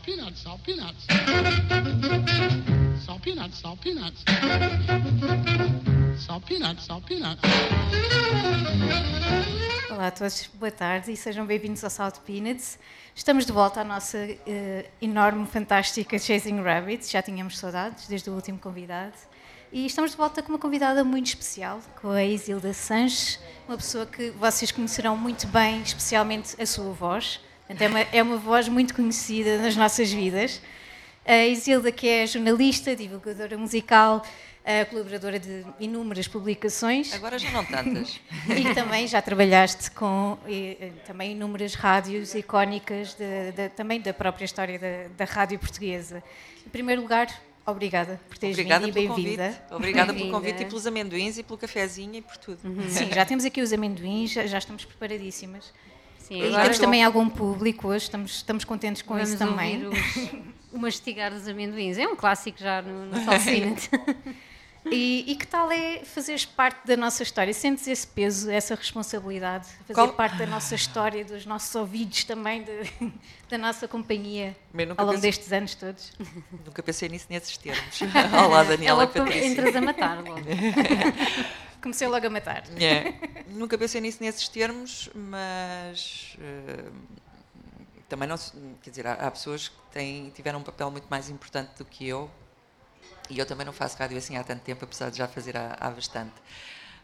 salt peanuts, salt peanuts. Salt peanuts, salt peanuts. Salt peanuts, salt peanuts. Olá a todos, boa tarde e sejam bem-vindos ao Salt Peanuts. Estamos de volta à nossa uh, enorme, fantástica Chasing Rabbits. Já tínhamos saudades desde o último convidado. E estamos de volta com uma convidada muito especial, com a Isilda Sanches, uma pessoa que vocês conhecerão muito bem, especialmente a sua voz. Portanto, é, uma, é uma voz muito conhecida nas nossas vidas. A Isilda, que é jornalista, divulgadora musical, colaboradora de inúmeras publicações. Agora já não tantas. e também já trabalhaste com e, também inúmeras rádios icónicas de, de, também da própria história da, da rádio portuguesa. Em primeiro lugar, Obrigada por teres Obrigada vindo e bem-vinda. Obrigada bem pelo convite e pelos amendoins e pelo cafezinho e por tudo. Uhum. Sim, já temos aqui os amendoins, já, já estamos preparadíssimas. Sim, e temos também algum público hoje, estamos, estamos contentes com Vamos isso também. Os, o mastigar dos amendoins, é um clássico já no, no. E, e, que tal é fazeres parte da nossa história? Sentes esse peso, essa responsabilidade, fazer Qual? parte da nossa história, dos nossos ouvidos também, de, da nossa companhia ao longo pensei, destes anos todos? Nunca pensei nisso nesses termos. Olá, Daniela Ela, Patrícia. Entras a matar logo. Comecei logo a matar. É. Nunca pensei nisso nesses termos, mas uh, também não. Quer dizer, há, há pessoas que têm, tiveram um papel muito mais importante do que eu e eu também não faço rádio assim há tanto tempo, apesar de já fazer há, há bastante.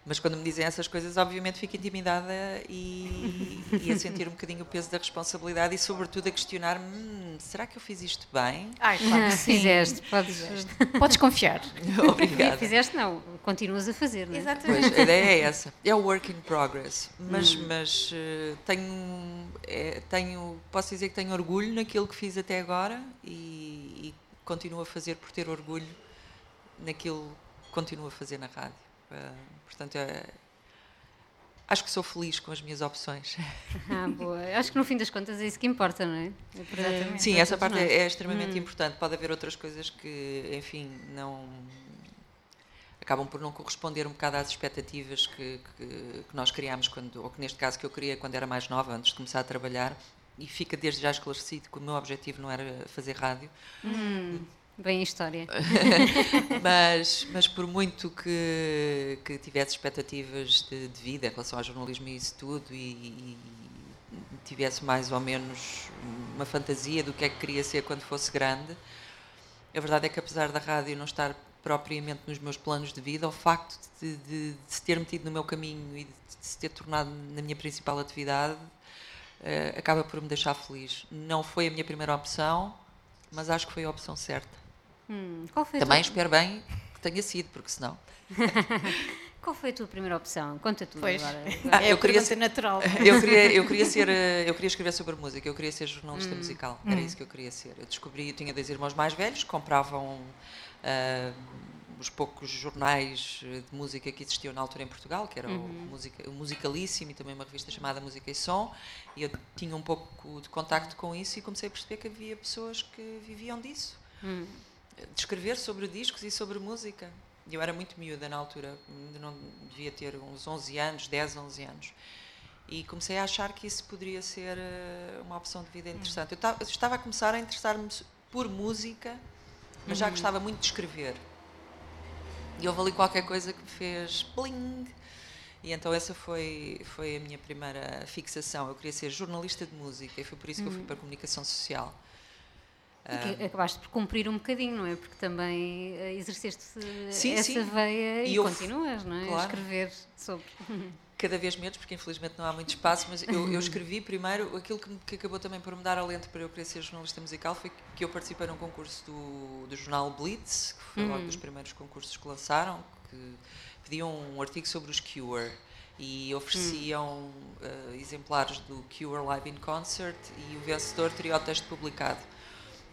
Mas quando me dizem essas coisas, obviamente fico intimidada e, e, a sentir um bocadinho o peso da responsabilidade e, sobretudo, a questionar-me: hum, será que eu fiz isto bem? Ai, claro que sim. Fizeste, podes, podes confiar. Obrigada. Fizeste, não, continuas a fazer, não é? Exatamente. Pois, a ideia é essa. É o work in progress. Mas, hum. mas uh, tenho, é, tenho, posso dizer que tenho orgulho naquilo que fiz até agora e, e continuo a fazer por ter orgulho naquilo que continuo a fazer na rádio. Uh, portanto, é, acho que sou feliz com as minhas opções. Ah, boa. Acho que no fim das contas é isso que importa, não é? é para, Sim, essa parte é, é, extremamente hum. importante. Pode haver outras coisas que, enfim, não acabam por não corresponder um bocado às expectativas que, que, que, nós criámos, quando, ou que neste caso que eu queria quando era mais nova, antes de começar a trabalhar, e fica desde já esclarecido que o meu objetivo não era fazer rádio. Hum. Bem a história. mas, mas por muito que, que tivesse expectativas de, de, vida em relação ao jornalismo e isso tudo, e, e, tivesse mais ou menos uma fantasia do que é que queria ser quando fosse grande, a verdade é que apesar da rádio não estar propriamente nos meus planos de vida, o facto de, de, de se ter metido no meu caminho e de, se ter tornado na minha principal atividade uh, acaba por me deixar feliz. Não foi a minha primeira opção, mas acho que foi a opção certa. Hum, Também espero bem que tenha sido, porque senão. Qual foi a tua primeira opção? Conta tu pois. agora. Ah, eu queria ser natural. Eu queria, eu queria ser, eu queria escrever sobre música. Eu queria ser jornalista hum. musical. Era hum. isso que eu queria ser. Eu descobri, eu tinha dois irmãos mais velhos, compravam uh, os poucos jornais de música que existiam na altura em Portugal, que era uhum. o, música, o Musicalíssimo e também uma revista chamada Música e Som. E eu tinha um pouco de contacto com isso e comecei a perceber que havia pessoas que viviam disso. Hum de escrever sobre discos e sobre música. Eu era muito miúda na altura, não devia ter uns 11 anos, 10, 11 anos. E comecei a achar que isso poderia ser eh, uma opção de vida interessante. Eu estava a começar a interessar-me por música, mas já uhum. gostava muito de escrever. E houve ali qualquer coisa que me fez bling. E então essa foi, foi a minha primeira fixação. Eu queria ser jornalista de música e foi por isso que eu fui uhum. para a comunicação social. E que acabaste por cumprir um bocadinho, não é? Porque também eh, exerceste sim, essa sim. veia e, e continuas, não é? Claro. A escrever sobre. Cada vez menos, porque infelizmente não há muito espaço, mas eu, eu escrevi primeiro aquilo que, que, acabou também por me dar alento para eu querer ser jornalista musical foi que eu participei num concurso do, do jornal Blitz, que foi uhum. logo dos primeiros concursos que lançaram, que pediam um artigo sobre os Cure e ofereciam uhum. uh, exemplares do Cure Live in Concert e o vencedor teria o texto publicado.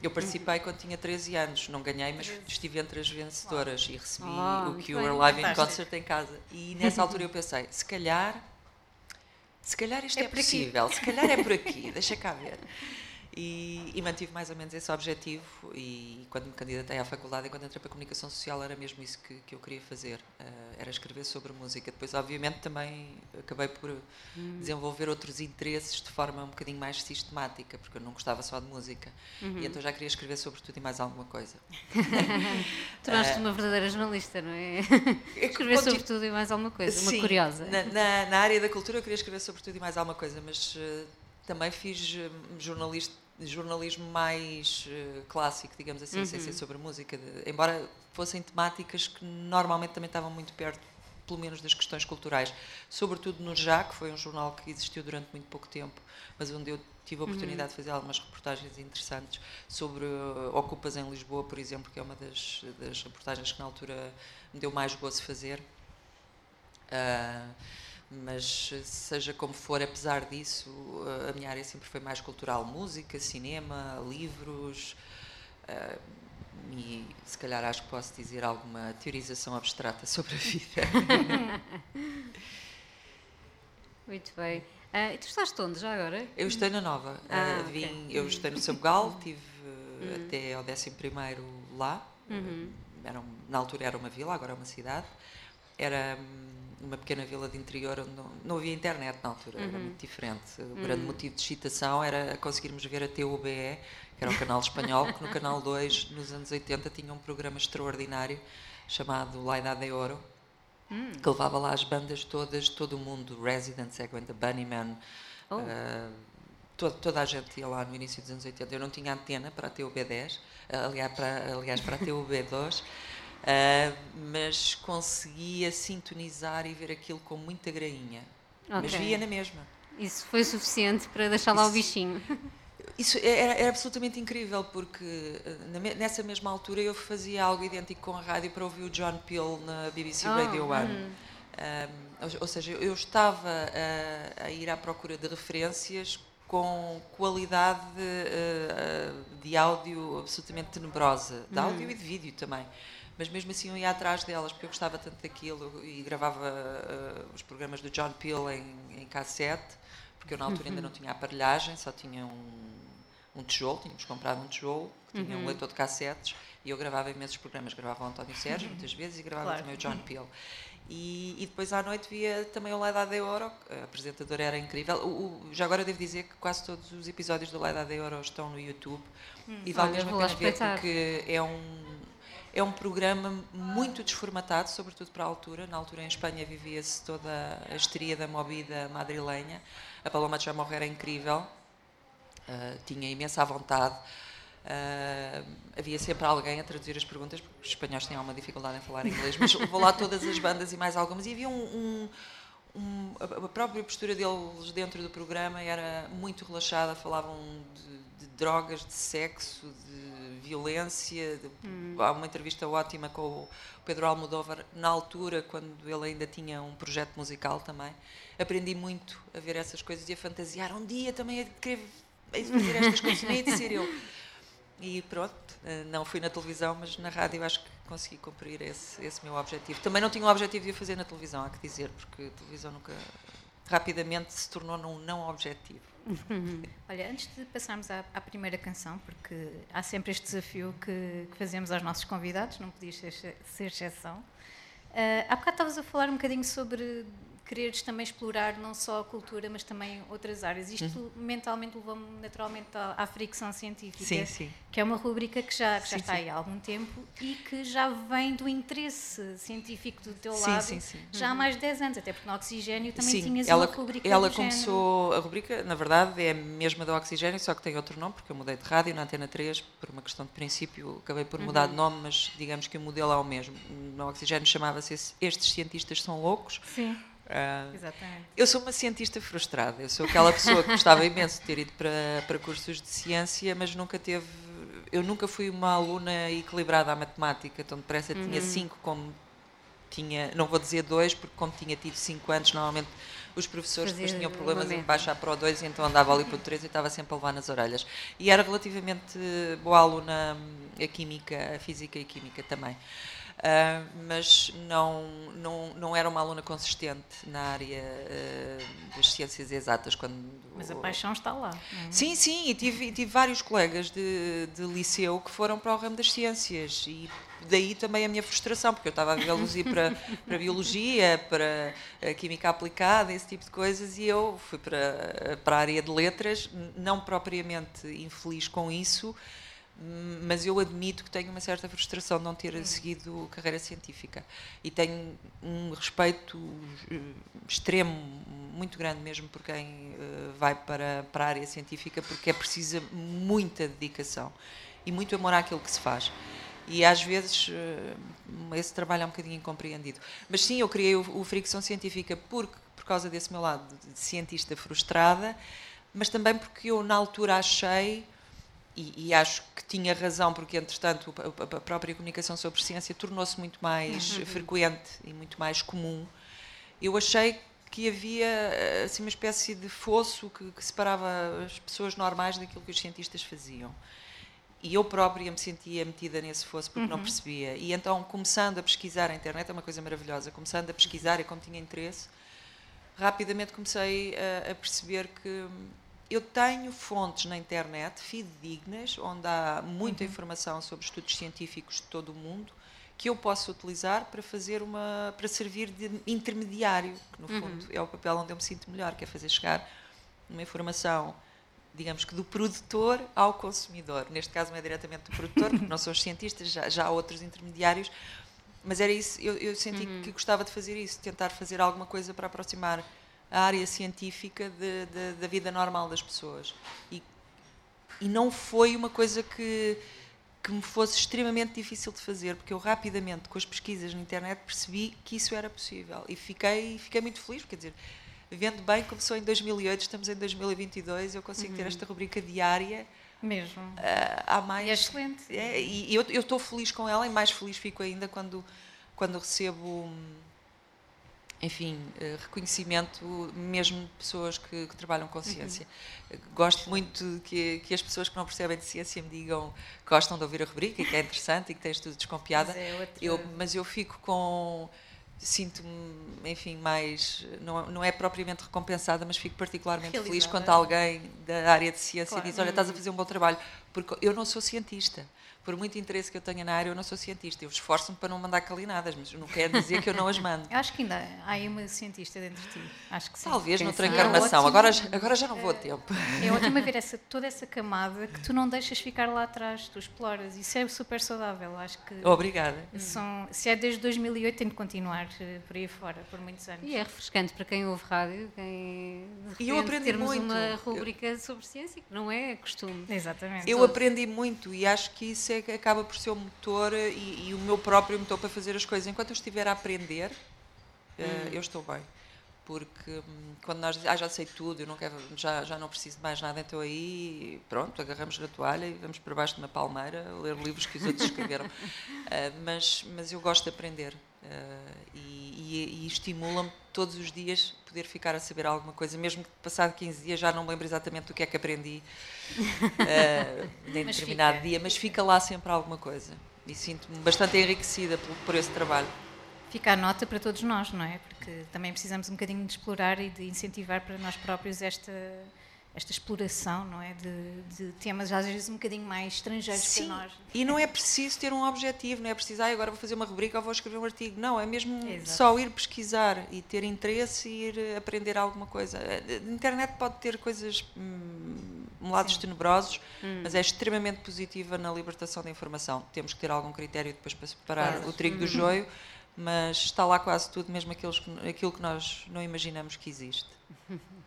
Eu participei quando tinha 13 anos, não ganhei, mas estive entre as vencedoras e recebi oh, o Cure Live in Concert em casa. E nessa altura eu pensei, se calhar, se calhar isto é, é possível, aqui. se calhar é por aqui, deixa cá ver. E, e, mantive mais ou menos esse objetivo e quando me candidatei à faculdade, quando entrei para a comunicação social, era mesmo isso que, que eu queria fazer, uh, era escrever sobre música. Depois, obviamente, também acabei por uhum. desenvolver outros interesses de forma um bocadinho mais sistemática, porque eu não gostava só de música. Uhum. E então já queria escrever sobre tudo e mais alguma coisa. Tornaste uh, uma verdadeira jornalista, não é? escrever sobre tudo e mais alguma coisa, sim, uma curiosa. Na, na, na, área da cultura eu queria escrever sobre tudo e mais alguma coisa, mas uh, também fiz jornalista jornalismo mais uh, clássico, digamos assim, uhum. sem ser sobre música, de, embora fossem temáticas que normalmente também estavam muito perto, pelo menos das questões culturais, sobretudo no Já, que foi um jornal que existiu durante muito pouco tempo, mas onde eu tive a oportunidade uhum. de fazer algumas reportagens interessantes sobre uh, Ocupas em Lisboa, por exemplo, que é uma das, das reportagens que na altura me deu mais gozo fazer. Uh, mas seja como for, apesar disso, a minha área sempre foi mais cultural, música, cinema, livros uh, e se calhar acho que posso dizer alguma teorização abstrata sobre a vida. Muito bem. Uh, e tu estás onde já agora? Eu estou na Nova. Ah, uh, vim, okay. Eu estou no Sabugal, estive uhum. até ao 11 lá. Uhum. Era, na altura era uma vila, agora é uma cidade. Era numa pequena vila de interior onde não, não havia internet na altura, uhum. era muito diferente. O uhum. grande motivo de excitação era conseguirmos ver a TUBE, que era o canal espanhol, que no canal 2, nos anos 80, tinha um programa extraordinário chamado La Idade de Ouro, uhum. que levava lá as bandas todas, todo o mundo, Residents, Egwenta Bunnyman, oh. uh, toda, toda a gente ia lá no início dos anos 80. Eu não tinha antena para a TUB10, aliás, para, aliás, para a TUB2. Uh, mas conseguia sintonizar e ver aquilo com muita grainha. Okay. Mas via na mesma. Isso foi suficiente para deixar lá Isso, o bichinho. Isso era, era, absolutamente incrível, porque ah, nessa mesma altura eu fazia algo idêntico com a rádio para ouvir o John Peel na BBC oh, Radio 1. Um, uhum. ou, seja, eu estava a, a, ir à procura de referências com qualidade uh, de áudio absolutamente tenebrosa, de áudio uhum. e de vídeo também mas mesmo assim eu ia atrás delas porque eu gostava tanto daquilo e gravava uh, os programas do John Peel em, em cassete, porque eu na altura uhum. ainda não tinha aparelhagem, só tinha um, um tijolo, tínhamos comprado um tijolo que tinha uhum. um leitor de cassetes e eu gravava imensos programas, gravava o António Sérgio uhum. muitas vezes e gravava claro. também o John Peel. E, e, depois à noite via também o Leda de Ouro, a apresentadora era incrível. O, o, já agora devo dizer que quase todos os episódios do Leda de Ouro estão no YouTube hum, e vale mesmo a pena ver porque é um é um programa muito desformatado, sobretudo para a altura. Na altura em Espanha vivia-se toda a histeria da movida madrilenha. A Paloma de Chamorro era incrível, uh, tinha imensa vontade. Uh, havia sempre alguém a traduzir as perguntas, porque os espanhóis têm alguma dificuldade em falar inglês, mas vou lá todas as bandas e mais algumas. E havia um, um um, a própria postura deles dentro do programa era muito relaxada, falavam de, de drogas, de sexo, de violência. De, hum. Há uma entrevista ótima com o Pedro Almodóvar, na altura, quando ele ainda tinha um projeto musical também. Aprendi muito a ver essas coisas e a fantasiar. Um dia também a querer fazer estas coisas, nem a de ser eu. E pronto, eh, não fui na televisão, mas na rádio acho que consegui cumprir esse, esse meu objetivo. Também não tinha o objetivo de o fazer na televisão, há que dizer, porque a televisão nunca rapidamente se tornou num não objetivo. Olha, antes de passarmos à, à, primeira canção, porque há sempre este desafio que, que fazemos aos nossos convidados, não podias ser, ser exceção. Uh, há bocado estavas a falar um bocadinho sobre quereres também explorar não só a cultura, mas também outras áreas. Isto uhum. mentalmente levou-me naturalmente à, à, fricção científica, sim, sim. que é uma rubrica que já, que já está aí há algum tempo e que já vem do interesse científico do teu lado já há uhum. mais de 10 anos, até porque no Oxigênio também tinhas ela, uma rubrica Ela começou, género. a rubrica, na verdade, é a mesma da Oxigênio, só que tem outro nome, porque eu mudei de rádio na Antena 3, por uma questão de princípio, acabei por mudar uhum. de nome, mas digamos que o modelo é o mesmo. No Oxigênio chamava-se Estes Cientistas São Loucos. Sim Uh, Exatamente. Eu sou uma cientista frustrada. Eu sou aquela pessoa que gostava imenso de ter ido para, para cursos de ciência, mas nunca teve. Eu nunca fui uma aluna equilibrada à matemática, tão depressa uhum. tinha cinco como tinha, não vou dizer dois, porque como tinha tido cinco anos, normalmente os professores Fazia depois tinham problemas em baixar para o dois, então andava ali para o três e estava sempre a levar nas orelhas. E era relativamente boa aluna hum, a química, a física e química também. Uh, mas não, não, não era uma aluna consistente na área uh, das ciências exatas. Quando, mas a paixão está lá. É? Sim, sim, e tive, tive vários colegas de, de liceu que foram para o ramo das ciências e daí também a minha frustração, porque eu estava a vê-los ir para, para biologia, para a química aplicada, esse tipo de coisas, e eu fui para, para a área de letras, não propriamente infeliz com isso, mas eu admito que tenho uma certa frustração de não ter hum. seguido carreira científica e tenho um respeito eh, extremo, muito grande mesmo por quem eh, vai para, para a área científica, porque é precisa muita dedicação e muito amor àquilo que se faz. E às vezes eh, esse trabalho é um bocadinho incompreendido. Mas sim, eu criei o, o Fricção Científica porque, por causa desse meu lado de cientista frustrada, mas também porque eu na altura achei e, e, acho que tinha razão, porque entretanto a, própria comunicação sobre ciência tornou-se muito mais uhum. frequente e muito mais comum. Eu achei que havia assim uma espécie de fosso que, que separava as pessoas normais daquilo que os cientistas faziam. E eu própria me sentia metida nesse fosso porque uhum. não percebia. E então, começando a pesquisar a internet, é uma coisa maravilhosa, começando a pesquisar e como tinha interesse, rapidamente comecei a, a perceber que eu tenho fontes na internet fidedignas, onde há muita uhum. informação sobre estudos científicos de todo o mundo, que eu posso utilizar para fazer uma para servir de intermediário, que no uhum. fundo é o papel onde eu me sinto melhor, que é fazer chegar uma informação, digamos que do produtor ao consumidor. Neste caso não é diretamente do produtor, porque não são os cientistas, já, já há outros intermediários, mas era isso, eu, eu senti uhum. que gostava de fazer isso, tentar fazer alguma coisa para aproximar a área científica de, de, da vida normal das pessoas. E, e não foi uma coisa que, que me fosse extremamente difícil de fazer, porque eu rapidamente, com as pesquisas na internet, percebi que isso era possível. E fiquei, fiquei muito feliz, quer dizer, vendo bem, começou em 2008, estamos em 2022, eu consigo uhum. ter esta rubrica diária. Mesmo. Uh, há mais. E é excelente. É, e eu estou feliz com ela e mais feliz fico ainda quando, quando recebo. Enfim, eh, reconhecimento mesmo de pessoas que, que trabalham com ciência. Uhum. Gosto muito que, que as pessoas que não percebem de ciência me digam que gostam de ouvir a rubrica e que é interessante e que tens tudo desconfiada. Mas, é outra... eu, mas eu fico com sinto-me, enfim, mais. Não, não é propriamente recompensada, mas fico particularmente Realizada. feliz quando alguém da área de ciência claro. diz: Olha, estás a fazer um bom trabalho. Porque eu não sou cientista por muito interesse que eu tenha na área, eu não sou cientista. Eu esforço-me para não mandar calinadas, mas não quer dizer que eu não as mando. acho que ainda há aí uma cientista dentro de ti. Acho que sim. Talvez noutra encarnação. É agora, agora já não vou a tempo. É ótimo ver essa, toda essa camada que tu não deixas ficar lá atrás, tu exploras. Isso é super saudável. Acho que. Obrigada. São, se é desde 2008, tem de continuar eh, por aí fora, por muitos anos. E é refrescante para quem ouve rádio, quem. E eu aprendi termos muito. uma rubrica eu... sobre ciência, que não é costume. Exatamente. Eu aprendi muito e acho que isso é que acaba por ser o motor e, e, o meu próprio motor para fazer as coisas. Enquanto eu estiver a aprender, eh, hum. eu estou bem. Porque hum, quando nós dizemos, ah, já sei tudo, eu não quero, já, já não preciso de mais nada, então aí, pronto, agarramos na toalha e vamos para baixo de uma palmeira ler livros que os outros escreveram. uh, mas, mas eu gosto de aprender. Uh, e, e, e estimula-me todos os dias poder ficar a saber alguma coisa, mesmo que passado 15 dias já não me lembro exatamente do que é que aprendi uh, em determinado fica. dia, mas fica lá sempre alguma coisa e sinto-me bastante enriquecida por, por esse trabalho. Fica a nota para todos nós, não é? Porque também precisamos um bocadinho de explorar e de incentivar para nós próprios esta esta exploração, não é, de, de, temas às vezes um bocadinho mais estrangeiros Sim, para nós. E não é preciso ter um objetivo, não é preciso, ah, agora vou fazer uma rubrica ou vou escrever um artigo. Não, é mesmo Exato. só ir pesquisar e ter interesse e ir aprender alguma coisa. A internet pode ter coisas, hum, lados Sim. tenebrosos, hum. mas é extremamente positiva na libertação da informação. Temos que ter algum critério depois para separar claro. o trigo do hum. joio, mas está lá quase tudo, mesmo aquilo que, aquilo que nós não imaginamos que existe.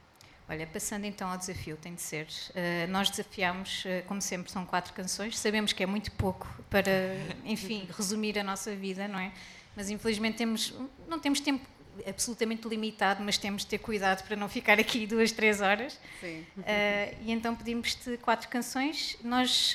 Olha, passando então ao desafio, tem de ser. Uh, nós desafiamos, uh, como sempre, são quatro canções. Sabemos que é muito pouco para, enfim, resumir a nossa vida, não é? Mas infelizmente temos, não temos tempo absolutamente limitado, mas temos de ter cuidado para não ficar aqui duas, três horas. Sim. Uh, e então pedimos-te quatro canções. Nós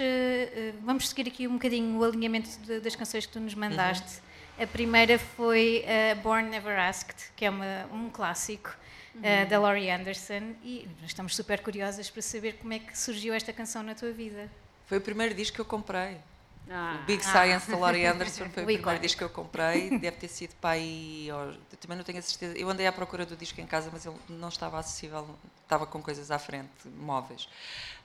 vamos seguir aqui um bocadinho o alinhamento de, das canções que tu nos mandaste. Uhum. A primeira foi Born Never Asked, que é uma, um clássico uhum. uh, da Laurie Anderson, e estamos super curiosas para saber como é que surgiu esta canção na tua vida. Foi o primeiro disco que eu comprei. Ah, o Big Science ah. da Laurie Anderson foi o primeiro disco que eu comprei. Deve ter sido para aí. Também não tenho a certeza. Eu andei à procura do disco em casa, mas ele não estava acessível, estava com coisas à frente, móveis.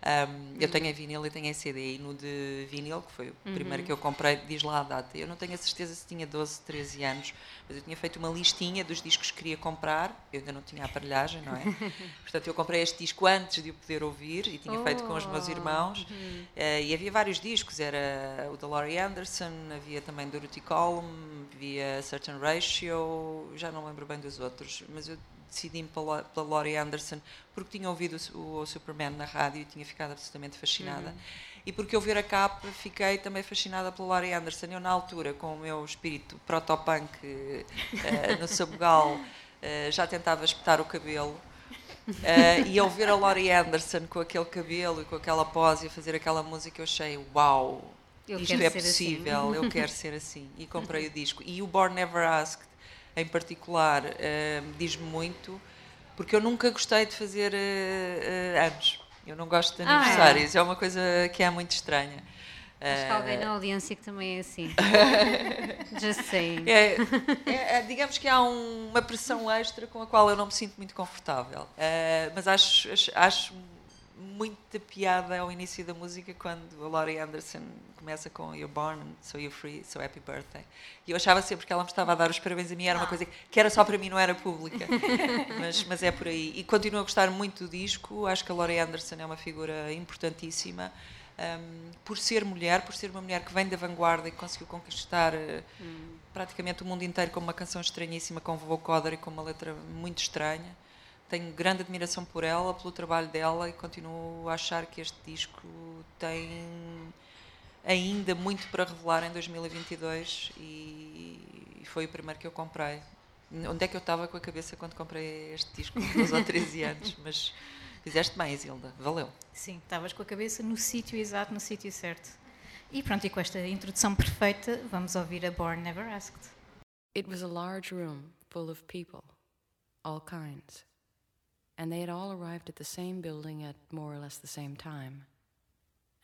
Um, eu tenho em vinil e tenho em CD. E no de vinil, que foi o uhum. primeiro que eu comprei, diz lá a data. Eu não tenho a certeza se tinha 12, 13 anos, mas eu tinha feito uma listinha dos discos que queria comprar. Eu ainda não tinha aparelhagem, não é? Portanto, eu comprei este disco antes de o poder ouvir e tinha oh. feito com os meus irmãos. Uhum. Uh, e havia vários discos. Era o da Laurie Anderson, havia também Dorothy Column, havia Certain Ratio, já não lembro bem dos outros, mas eu decidi-me pela, pela Laurie Anderson porque tinha ouvido o, o, Superman na rádio e tinha ficado absolutamente fascinada. Uhum. E porque ao ver a capa fiquei também fascinada pela Laurie Anderson. Eu, na altura, com o meu espírito protopunk uh, no sabugal, uh, já tentava espetar o cabelo. Uh, e ao ver a Laurie Anderson com aquele cabelo e com aquela pose e a fazer aquela música, eu achei, uau, eu isto é assim. possível, assim. eu quero ser assim. E comprei o disco. E o Born Never Asked em particular, uh, diz-me muito, porque eu nunca gostei de fazer uh, anos. Eu não gosto de aniversários, ah, é? é? uma coisa que é muito estranha. Acho que alguém na audiência que também é assim. Just saying. É, é, é, digamos que há um, uma pressão extra com a qual eu não me sinto muito confortável. Mas acho, acho, acho muita piada ao início da música quando a Laurie Anderson começa com You're born, so you're free, so happy birthday. E eu achava sempre que ela me estava a dar os parabéns a mim, era uma ah. coisa que era só para mim, não era pública. mas, mas é por aí. E continuo a gostar muito do disco, acho que a Laurie Anderson é uma figura importantíssima. Um, por ser mulher, por ser uma mulher que vem da vanguarda e conseguiu conquistar uh, hum. praticamente o mundo inteiro com uma canção estranhíssima, com vocoder e com uma letra muito estranha tenho grande admiração por ela, pelo trabalho dela e continuo a achar que este disco tem ainda muito para revelar em 2022 e, foi o primeiro que eu comprei. Onde é que eu estava com a cabeça quando comprei este disco, 12 ou 13 anos? Mas fizeste bem, Isilda, valeu. Sim, estavas com a cabeça no sítio exato, no sítio certo. E pronto, e com esta introdução perfeita, vamos ouvir a Born Never Asked. It was a large room full of people, all kinds. And they had all arrived at the same building at more or less the same time.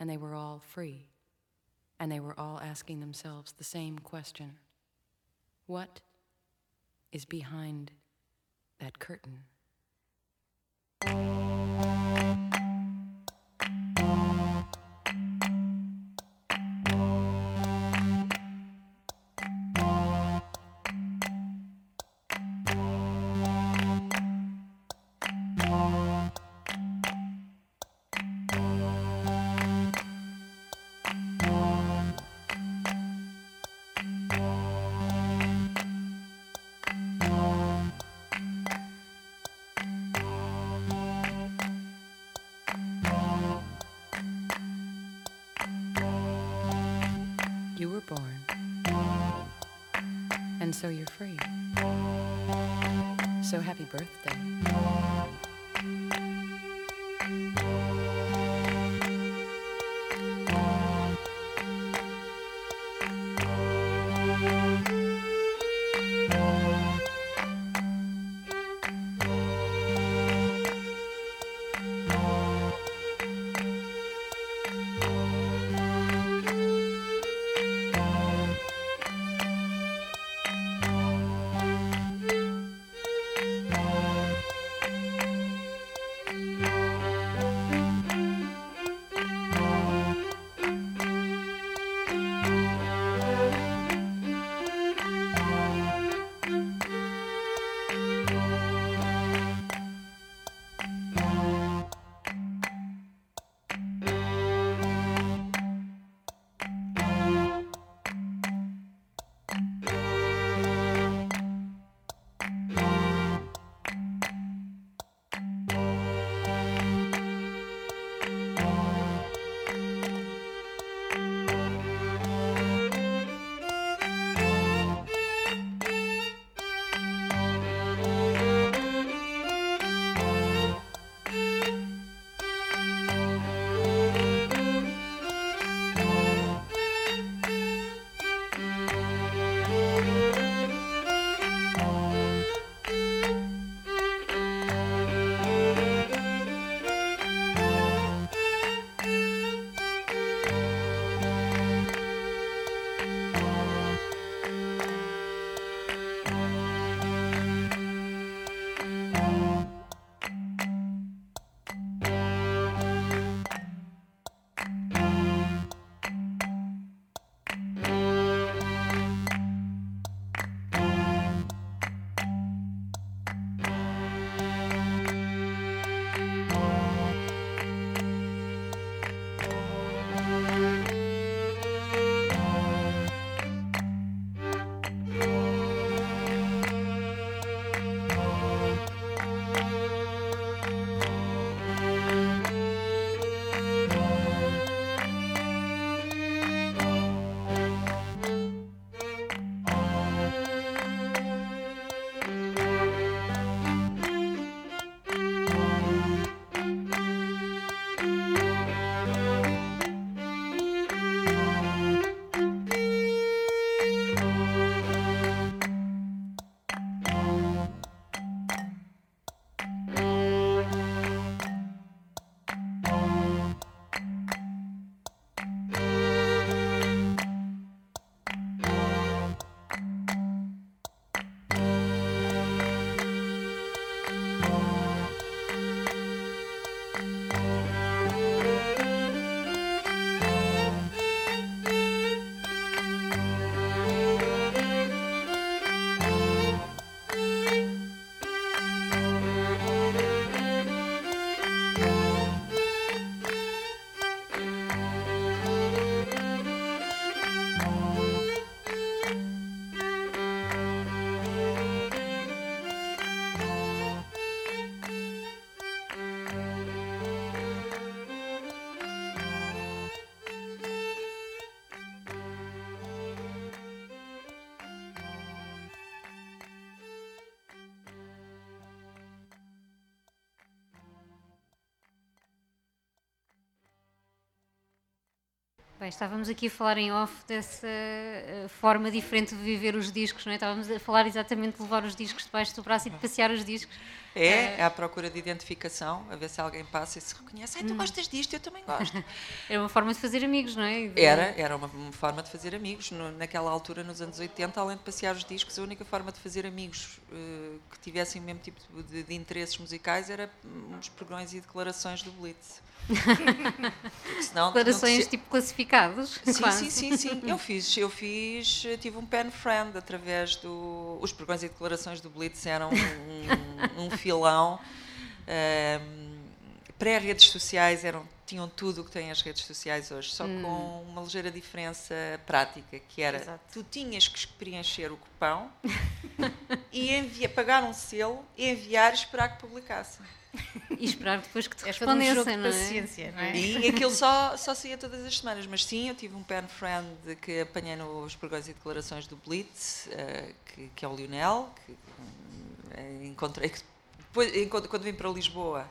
And they were all free. And they were all asking themselves the same question What is behind that curtain? So you're free. So happy birthday. Bem, estávamos aqui a falar em off dessa uh, forma diferente de viver os discos, não é? Estávamos a falar exatamente de levar os discos debaixo do braço e de passear os discos. É, eh, é à procura de identificação, a ver se alguém passa e se reconhece. Ai, tu hum. gostas disto, eu também gosto. era uma forma de fazer amigos, não é? De... Era, era uma, uma, forma de fazer amigos. No, naquela altura, nos anos 80, além de passear os discos, a única forma de fazer amigos uh, que tivessem o mesmo tipo de, de interesses musicais era uns progrões e declarações do Blitz. Senão, Declarações tipo classificados? Sim, sim, sim, sim. Eu fiz, eu fiz, tive um pen friend através do. Os programas e declarações do Blitz eram um, um filão. Um, Pré-redes sociais eram, tinham tudo o que têm as redes sociais hoje, só hum. com uma ligeira diferença prática, que era Exato. tu tinhas que preencher o cupão e envia, pagar um selo, enviar e esperar que publicassem. E esperar depois que te é respondessem, um não, é? paciência, não é? E aquilo só, só saía todas as semanas. Mas sim, eu tive um pen friend que apanhei nos pregões e declarações do Blitz, uh, que, que, é o Lionel, que uh, encontrei que depois, quando vim para Lisboa,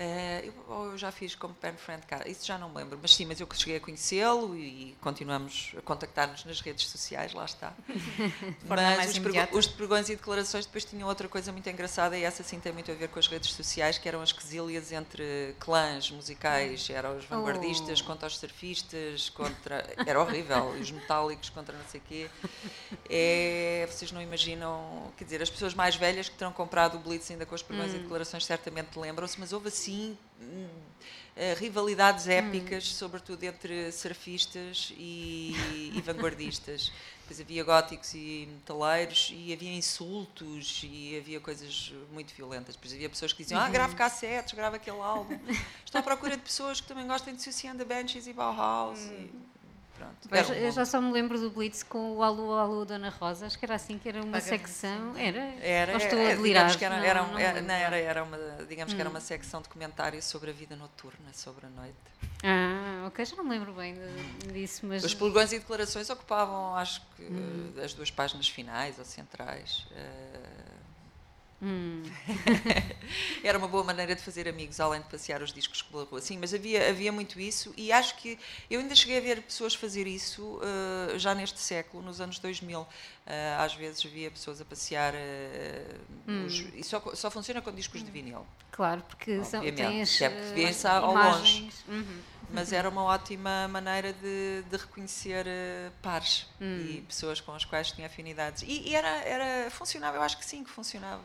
Uh, eu, eu, já fiz como pen friend, cara, isso já não me lembro, mas sim, mas eu cheguei a conhecê-lo e, continuamos a contactar-nos nas redes sociais, lá está. mas os, os pregões e declarações depois tinham outra coisa muito engraçada e essa sim tem muito a ver com as redes sociais, que eram as quesílias entre clãs musicais, eram os vanguardistas oh. contra os surfistas, contra. Era horrível, os metálicos contra não sei o quê. É, vocês não imaginam, quer dizer, as pessoas mais velhas que terão comprado o Blitz ainda com os pregões hum. e declarações certamente lembram-se, mas houve assim assim rivalidades épicas, hum. sobretudo entre surfistas e, e vanguardistas. Depois havia góticos e metaleiros e havia insultos e havia coisas muito violentas. Depois havia pessoas que diziam, ah, grave uhum. cassetes, grave aquele álbum. Estou à procura de pessoas que também gostem de Suicide and the Banshees e Bauhaus. Hum. E, Pronto, eu já só me lembro do Blitz com o Alô Alô Dona Rosa, acho que era assim que era uma secção. Era? Era, estou a delirar? Era, não, era, não, era, não, era, era uma, digamos hum. que era hum. uma secção de comentários sobre a vida noturna, sobre a noite. Ah, ok, já não me lembro bem disso, mas... Os poligões e declarações ocupavam, acho que, hum. as duas páginas finais ou centrais. Uh, Hum. Era uma boa maneira de fazer amigos, além de passear os discos pela rua. Sim, mas havia, havia muito isso e acho que eu ainda cheguei a ver pessoas fazer isso uh, já neste século, nos anos 2000. Uh, eh, às vezes via pessoas a passear. Uh, hum. os, e só, só funciona com discos hum. de vinil. Claro, porque são, tens uh, ao longe. Uhum. Mas era uma ótima maneira de, de reconhecer pares hum. e pessoas com as quais tinha afinidades. E, e era, era, funcionava, eu acho que sim, que funcionava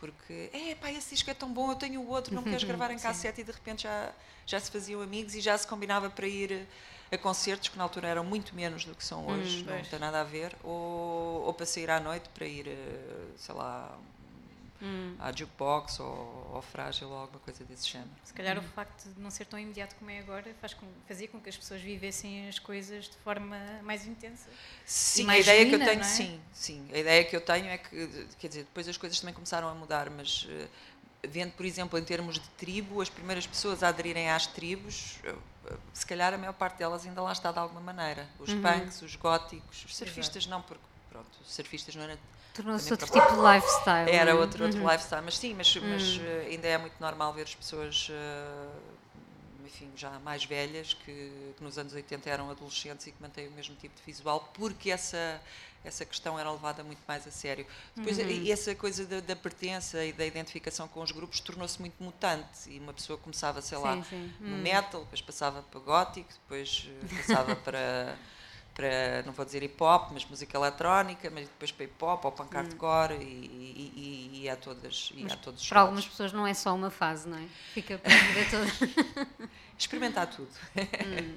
porque, é pá, esse disco é tão bom, eu tenho o outro, não queres gravar em cassete? E de repente já, já se faziam amigos e já se combinava para ir a concertos que na altura eram muito menos do que são hoje, hum, não tem nada a ver, ou, ou para sair à noite para ir, eh, sei lá, hum. à jukebox ou ao frágil ou alguma coisa desse género. Se calhar hum. o facto de não ser tão imediato como é agora faz com, fazia com que as pessoas vivessem as coisas de forma mais intensa. Sim, a ideia genuína, que eu tenho, é? sim, sim. A ideia que eu tenho é que, quer dizer, depois as coisas também começaram a mudar, mas uh, vendo, por exemplo, em termos de tribo, as primeiras pessoas a aderirem às tribos, uh, se calhar a maior parte delas ainda lá está de alguma maneira. Os uhum. punks, os góticos, os surfistas Exato. não, porque pronto, surfistas não era Tornou-se outro tipo de lifestyle. Era é? outro, outro uhum. lifestyle, mas sim, mas, mas uhum. ainda é muito normal ver as pessoas, uh, enfim, já mais velhas, que, que, nos anos 80 eram adolescentes e que mantêm o mesmo tipo de visual, porque essa, essa questão era levada muito mais a sério. Depois, uhum. essa coisa da, da, pertença e da identificação com os grupos tornou-se muito mutante e uma pessoa começava, sei lá, sim, sim. no hum. metal, depois passava para gótico, depois passava para para, não vou dizer hip hop, mas música eletrónica, mas depois para hip hop ou punk hardcore hum. e, e, e, há todas, e há todos Para algumas pessoas não é só uma fase, não é? Fica para a vida toda. Experimentar tudo. Hum.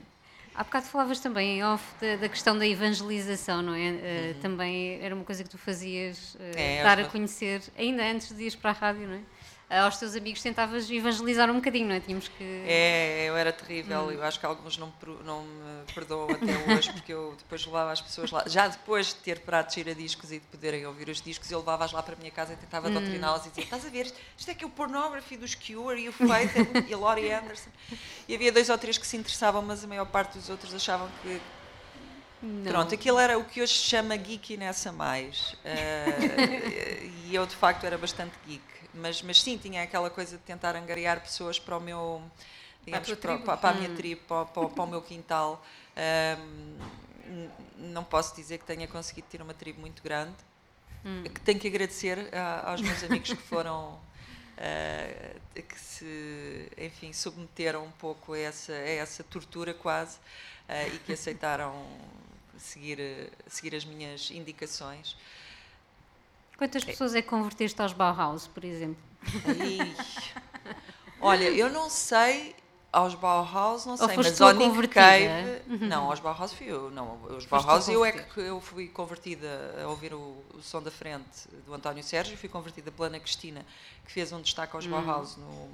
Há bocado falavas também em off da, da, questão da evangelização, não é? Uh, uhum. Também era uma coisa que tu fazias, uh, é, dar a conhecer, ainda antes de ir para a rádio, não é? Aos teus amigos tentavas evangelizar um bocadinho, não é? Tínhamos que. É, eu era terrível, hum. eu acho que alguns não, não me perdoam até hoje, porque eu depois levava as pessoas lá, já depois de ter parado de ir a discos e de poderem ouvir os discos, eu levava-as lá para a minha casa e tentava hum. doutriná-las e dizia: estás a ver, isto é que é o pornography dos Cure e o Faith e a Laurie Anderson. E havia dois ou três que se interessavam, mas a maior parte dos outros achavam que não. Pronto, aquilo era o que hoje se chama geeky nessa mais. Uh, e eu, de facto, era bastante geek mas, mas sim, tinha aquela coisa de tentar angariar pessoas para o meu digamos, para, para, para, a minha hum. tribo, para, para, para, o meu quintal. Um, não posso dizer que tenha conseguido ter uma tribo muito grande. Hum. Tenho que agradecer a, aos meus amigos que foram. Uh, que se, enfim, submeteram um pouco a essa, a essa tortura quase uh, e que aceitaram seguir, seguir as minhas indicações. Quantas pessoas é que converteste aos Bauhaus, por exemplo? Olha, eu não sei aos Bauhaus, não sei, mas ao Nick Cave. Não, aos Bauhaus fui eu. Não, os Bauhaus eu é que eu fui convertida a ouvir o, o, som da frente do António Sérgio, fui convertida pela Ana Cristina, que fez um destaque aos uhum. Bauhaus no,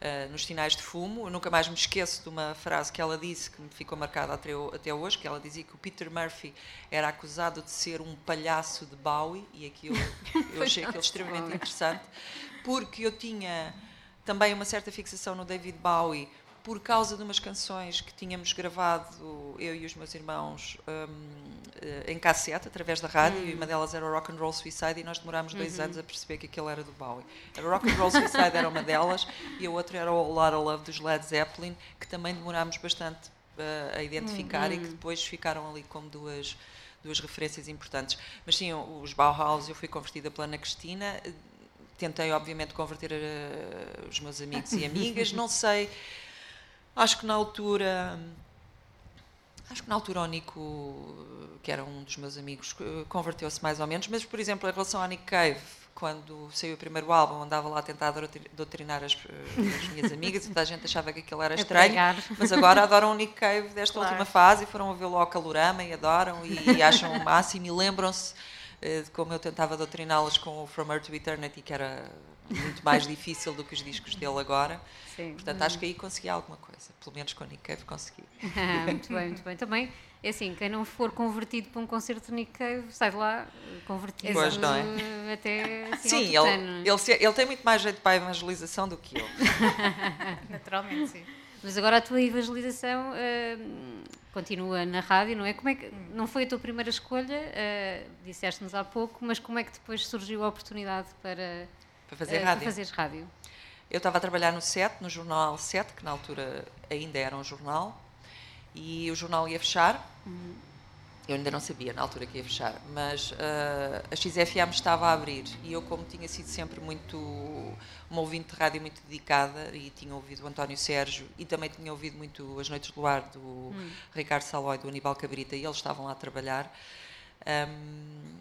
uh, nos sinais de fumo. Eu nunca mais me esqueço de uma frase que ela disse que me ficou marcada até, até hoje, que ela dizia que o Peter Murphy era acusado de ser um palhaço de Bowie, e aquilo eu achei aquilo extremamente interessante, porque eu tinha também uma certa fixação no David Bowie por causa de umas canções que tínhamos gravado, eu e os meus irmãos, um, eh, em cassete, através da rádio, e uma delas era o Rock and Roll Suicide, e nós demorámos dois uhum. anos a perceber que aquilo era do Bowie. O Rock and Roll Suicide era uma delas, e a outra era o Lot of Love dos Led Zeppelin, que também demorámos bastante uh, a identificar uhum. e que depois ficaram ali como duas duas referências importantes. Mas sim, os Bauhaus, eu fui convertida pela Ana Cristina, tentei, obviamente, converter uh, os meus amigos e amigas. Não sei, acho que na altura. Acho que na altura o Nico, que era um dos meus amigos, converteu-se mais ou menos, mas, por exemplo, em relação à Nick Cave, quando saiu o primeiro álbum, andava lá a tentar doutrinar as, as minhas amigas e toda a gente achava que aquilo era estranho, mas agora adoram o Nick Cave desta claro. última fase e foram vê-lo ao Calorama e adoram e, e acham o máximo e lembram-se eh, de como eu tentava doutriná-las com o From Earth to Eternity, que era muito mais difícil do que os discos dele agora. Sim. Portanto, acho que aí consegui alguma coisa. Pelo menos com o Nick Cave consegui. muito bem, muito bem. Também, é assim, quem não for convertido para um concerto de Nick Cave, sai de lá eh, convertido pois, não é? até assim, Sim, ele, ele, ele, tem muito mais jeito para a evangelização do que eu. Naturalmente, sim. Mas agora a tua evangelização uh, continua na rádio, não é? Como é que, não foi a tua primeira escolha, uh, disseste-nos há pouco, mas como é que depois surgiu a oportunidade para, para fazer uh, rádio? Para fazeres rádio? Eu estava a trabalhar no SET, no jornal 7, que na altura ainda era um jornal, e o jornal ia fechar. Uhum eu ainda não sabia na altura que ia fechar, mas uh, a XFM estava a abrir e eu, como tinha sido sempre muito uma ouvinte de rádio muito dedicada e tinha ouvido o António Sérgio e também tinha ouvido muito As Noites do Lar do hum. Ricardo Salói, do Aníbal Cabrita e eles estavam lá a trabalhar. Um,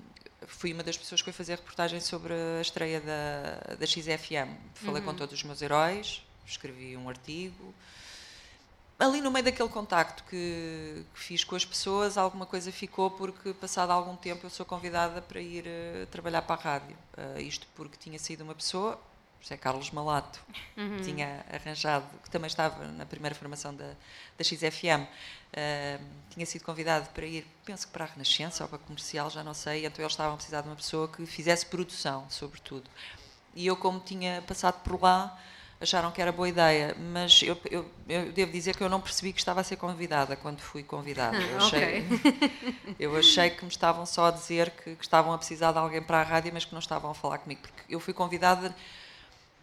fui uma das pessoas que foi fazer reportagem sobre a estreia da, da XFM. Falei uhum. com todos os meus heróis, escrevi um artigo ali no meio daquele contacto que, que, fiz com as pessoas, alguma coisa ficou porque, passado algum tempo, eu sou convidada para ir uh, trabalhar para a rádio. Uh, isto porque tinha sido uma pessoa, José Carlos Malato, uhum. que tinha arranjado, que também estava na primeira formação da, da XFM, uh, eh, tinha sido convidado para ir, penso que para a Renascença ou para a comercial, já não sei, então eles estavam a precisar de uma pessoa que fizesse produção, sobretudo. E eu, como tinha passado por lá, acharam que era boa ideia, mas eu, eu, eu, devo dizer que eu não percebi que estava a ser convidada quando fui convidada. Eu achei, okay. eu achei que me estavam só a dizer que, que, estavam a precisar de alguém para a rádio, mas que não estavam a falar comigo, porque eu fui convidada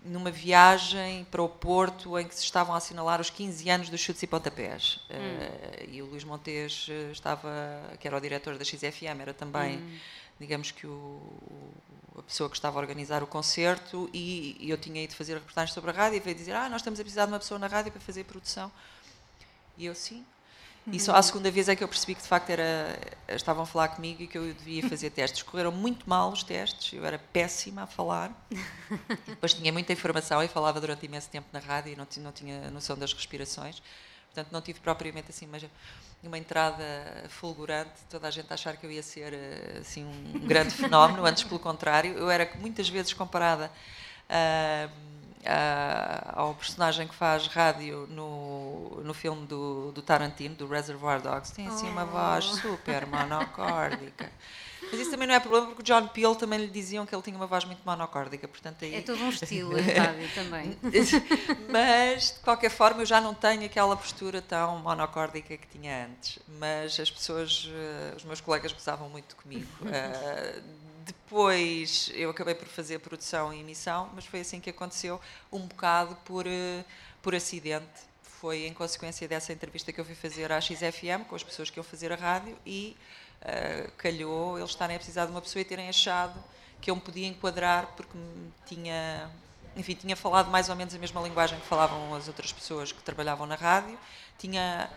numa viagem para o Porto em que se estavam a assinalar os 15 anos dos chutes e pontapés. Hum. Uh, e o Luís Montes eh, estava, que era o diretor da XFM, era também, hum. digamos que o a pessoa que estava a organizar o concerto e, e eu tinha ido fazer reportagens sobre a rádio e veio dizer, ah, nós estamos a precisar de uma pessoa na rádio para fazer produção. E eu, sim. E só à segunda vez é que eu percebi que de facto era, estavam a falar comigo e que eu devia fazer testes. Correram muito mal os testes, eu era péssima a falar. Depois tinha muita informação e falava durante imenso tempo na rádio e não, não tinha noção das respirações. Portanto, não tive propriamente assim, mas uma entrada fulgurante, toda a gente achar que eu ia ser eh, assim um grande fenómeno, antes pelo contrário, eu era muitas vezes comparada uh, ao personagem que faz rádio no, no filme do, do Tarantino, do Reservoir Dogs, tem assim uma voz oh. super monocórdica. Mas isso também não é problema, porque o John Peel também lhe diziam que ele tinha uma voz muito monocórdica. Portanto, aí... É todo um estilo, é também. Mas, de qualquer forma, eu já não tenho aquela postura tão monocórdica que tinha antes. Mas as pessoas, uh, os meus colegas gozavam muito comigo. Depois eu acabei por fazer produção e emissão, mas foi assim que aconteceu, um bocado por, uh, por acidente. Foi em consequência dessa entrevista que eu fui fazer à XFM com as pessoas que iam fazer a rádio e uh, calhou eles estarem a precisar de uma pessoa e terem achado que eu me podia enquadrar porque tinha, enfim, tinha falado mais ou menos a mesma linguagem que falavam as outras pessoas que trabalhavam na rádio, tinha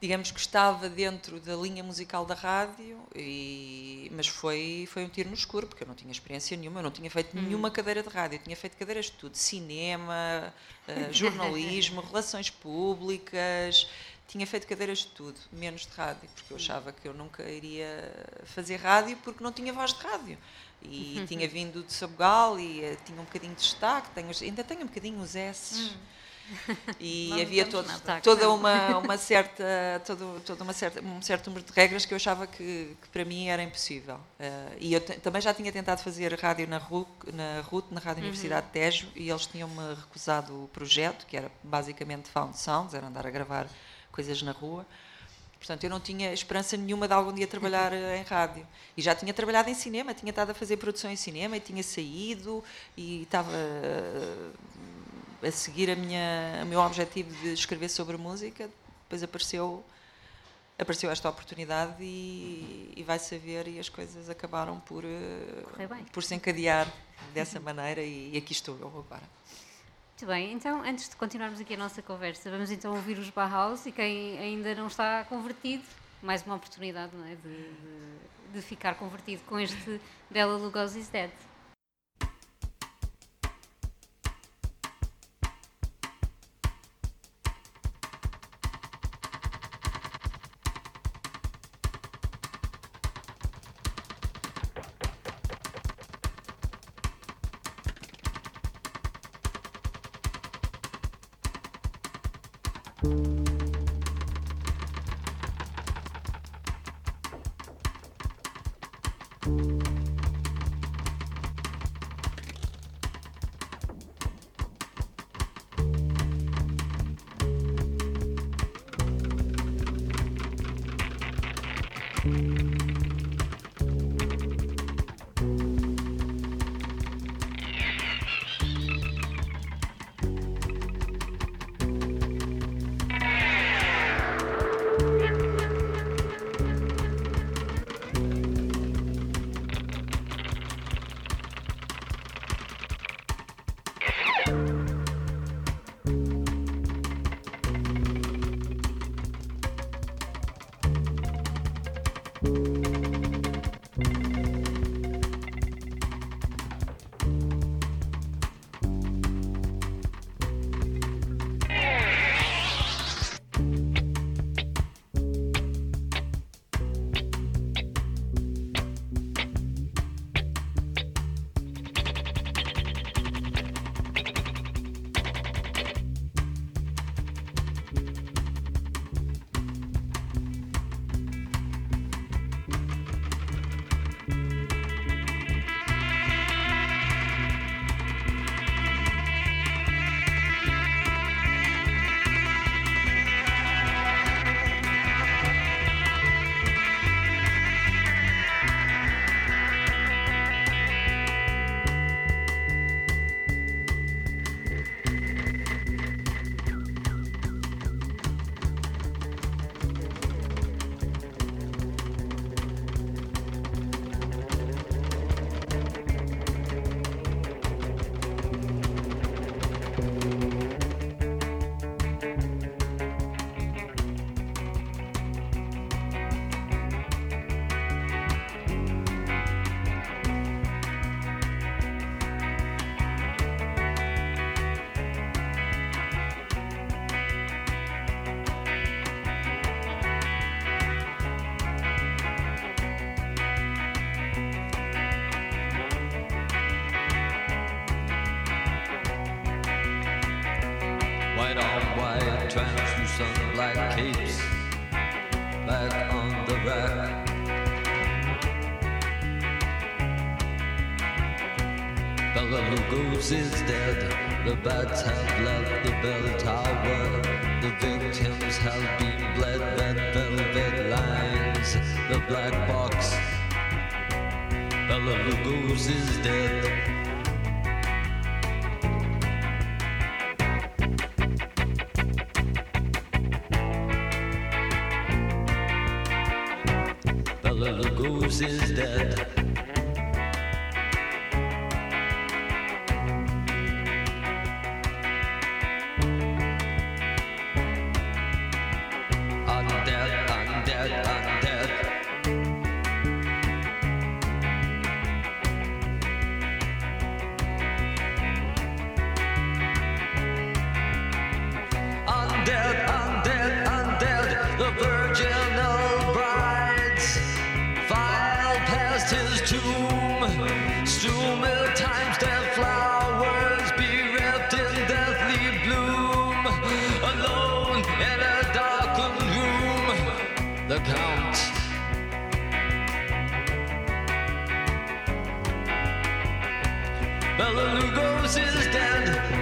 digamos que estava dentro da linha musical da rádio, e, mas foi, foi um tiro no escuro, porque eu não tinha experiência nenhuma, eu não tinha feito hum. nenhuma cadeira de rádio, eu tinha feito cadeiras de tudo, cinema, uh, jornalismo, relações públicas, tinha feito cadeiras de tudo, menos de rádio, porque eu achava que eu nunca iria fazer rádio porque não tinha voz de rádio. E tinha vindo de Sabugal e uh, tinha um bocadinho de destaque, tenho, ainda tenho um bocadinho os S. E não havia todo, toda uma, uma certa todo, toda uma certa um certo número de regras que eu achava que, que para mim era impossível uh, e eu também já tinha tentado fazer rádio na RUC na RUT na Rádio uhum. Universidade de Tejo e eles tinham-me recusado o projeto que era basicamente found sounds era andar a gravar coisas na rua Portanto, eu não tinha esperança nenhuma de algum dia trabalhar eh, em rádio. E já tinha trabalhado em cinema, tinha estado a fazer produção em cinema e tinha saído e estava a seguir a minha, o meu objetivo de escrever sobre música, depois apareceu apareceu esta oportunidade e, e vai saber e as coisas acabaram por eh, por se encadear dessa maneira e, e, aqui estou eu agora. Muito bem, então antes de continuarmos aqui a nossa conversa, vamos então ouvir os Bauhaus e quem ainda não está convertido, mais uma oportunidade é? de, de, de, ficar convertido com este Bela Lugosi's Dead. Is dead. The bats have left the bell tower. The victims have been bled. Red velvet lines. The black box. Bella Lugos is dead. Bella is dead.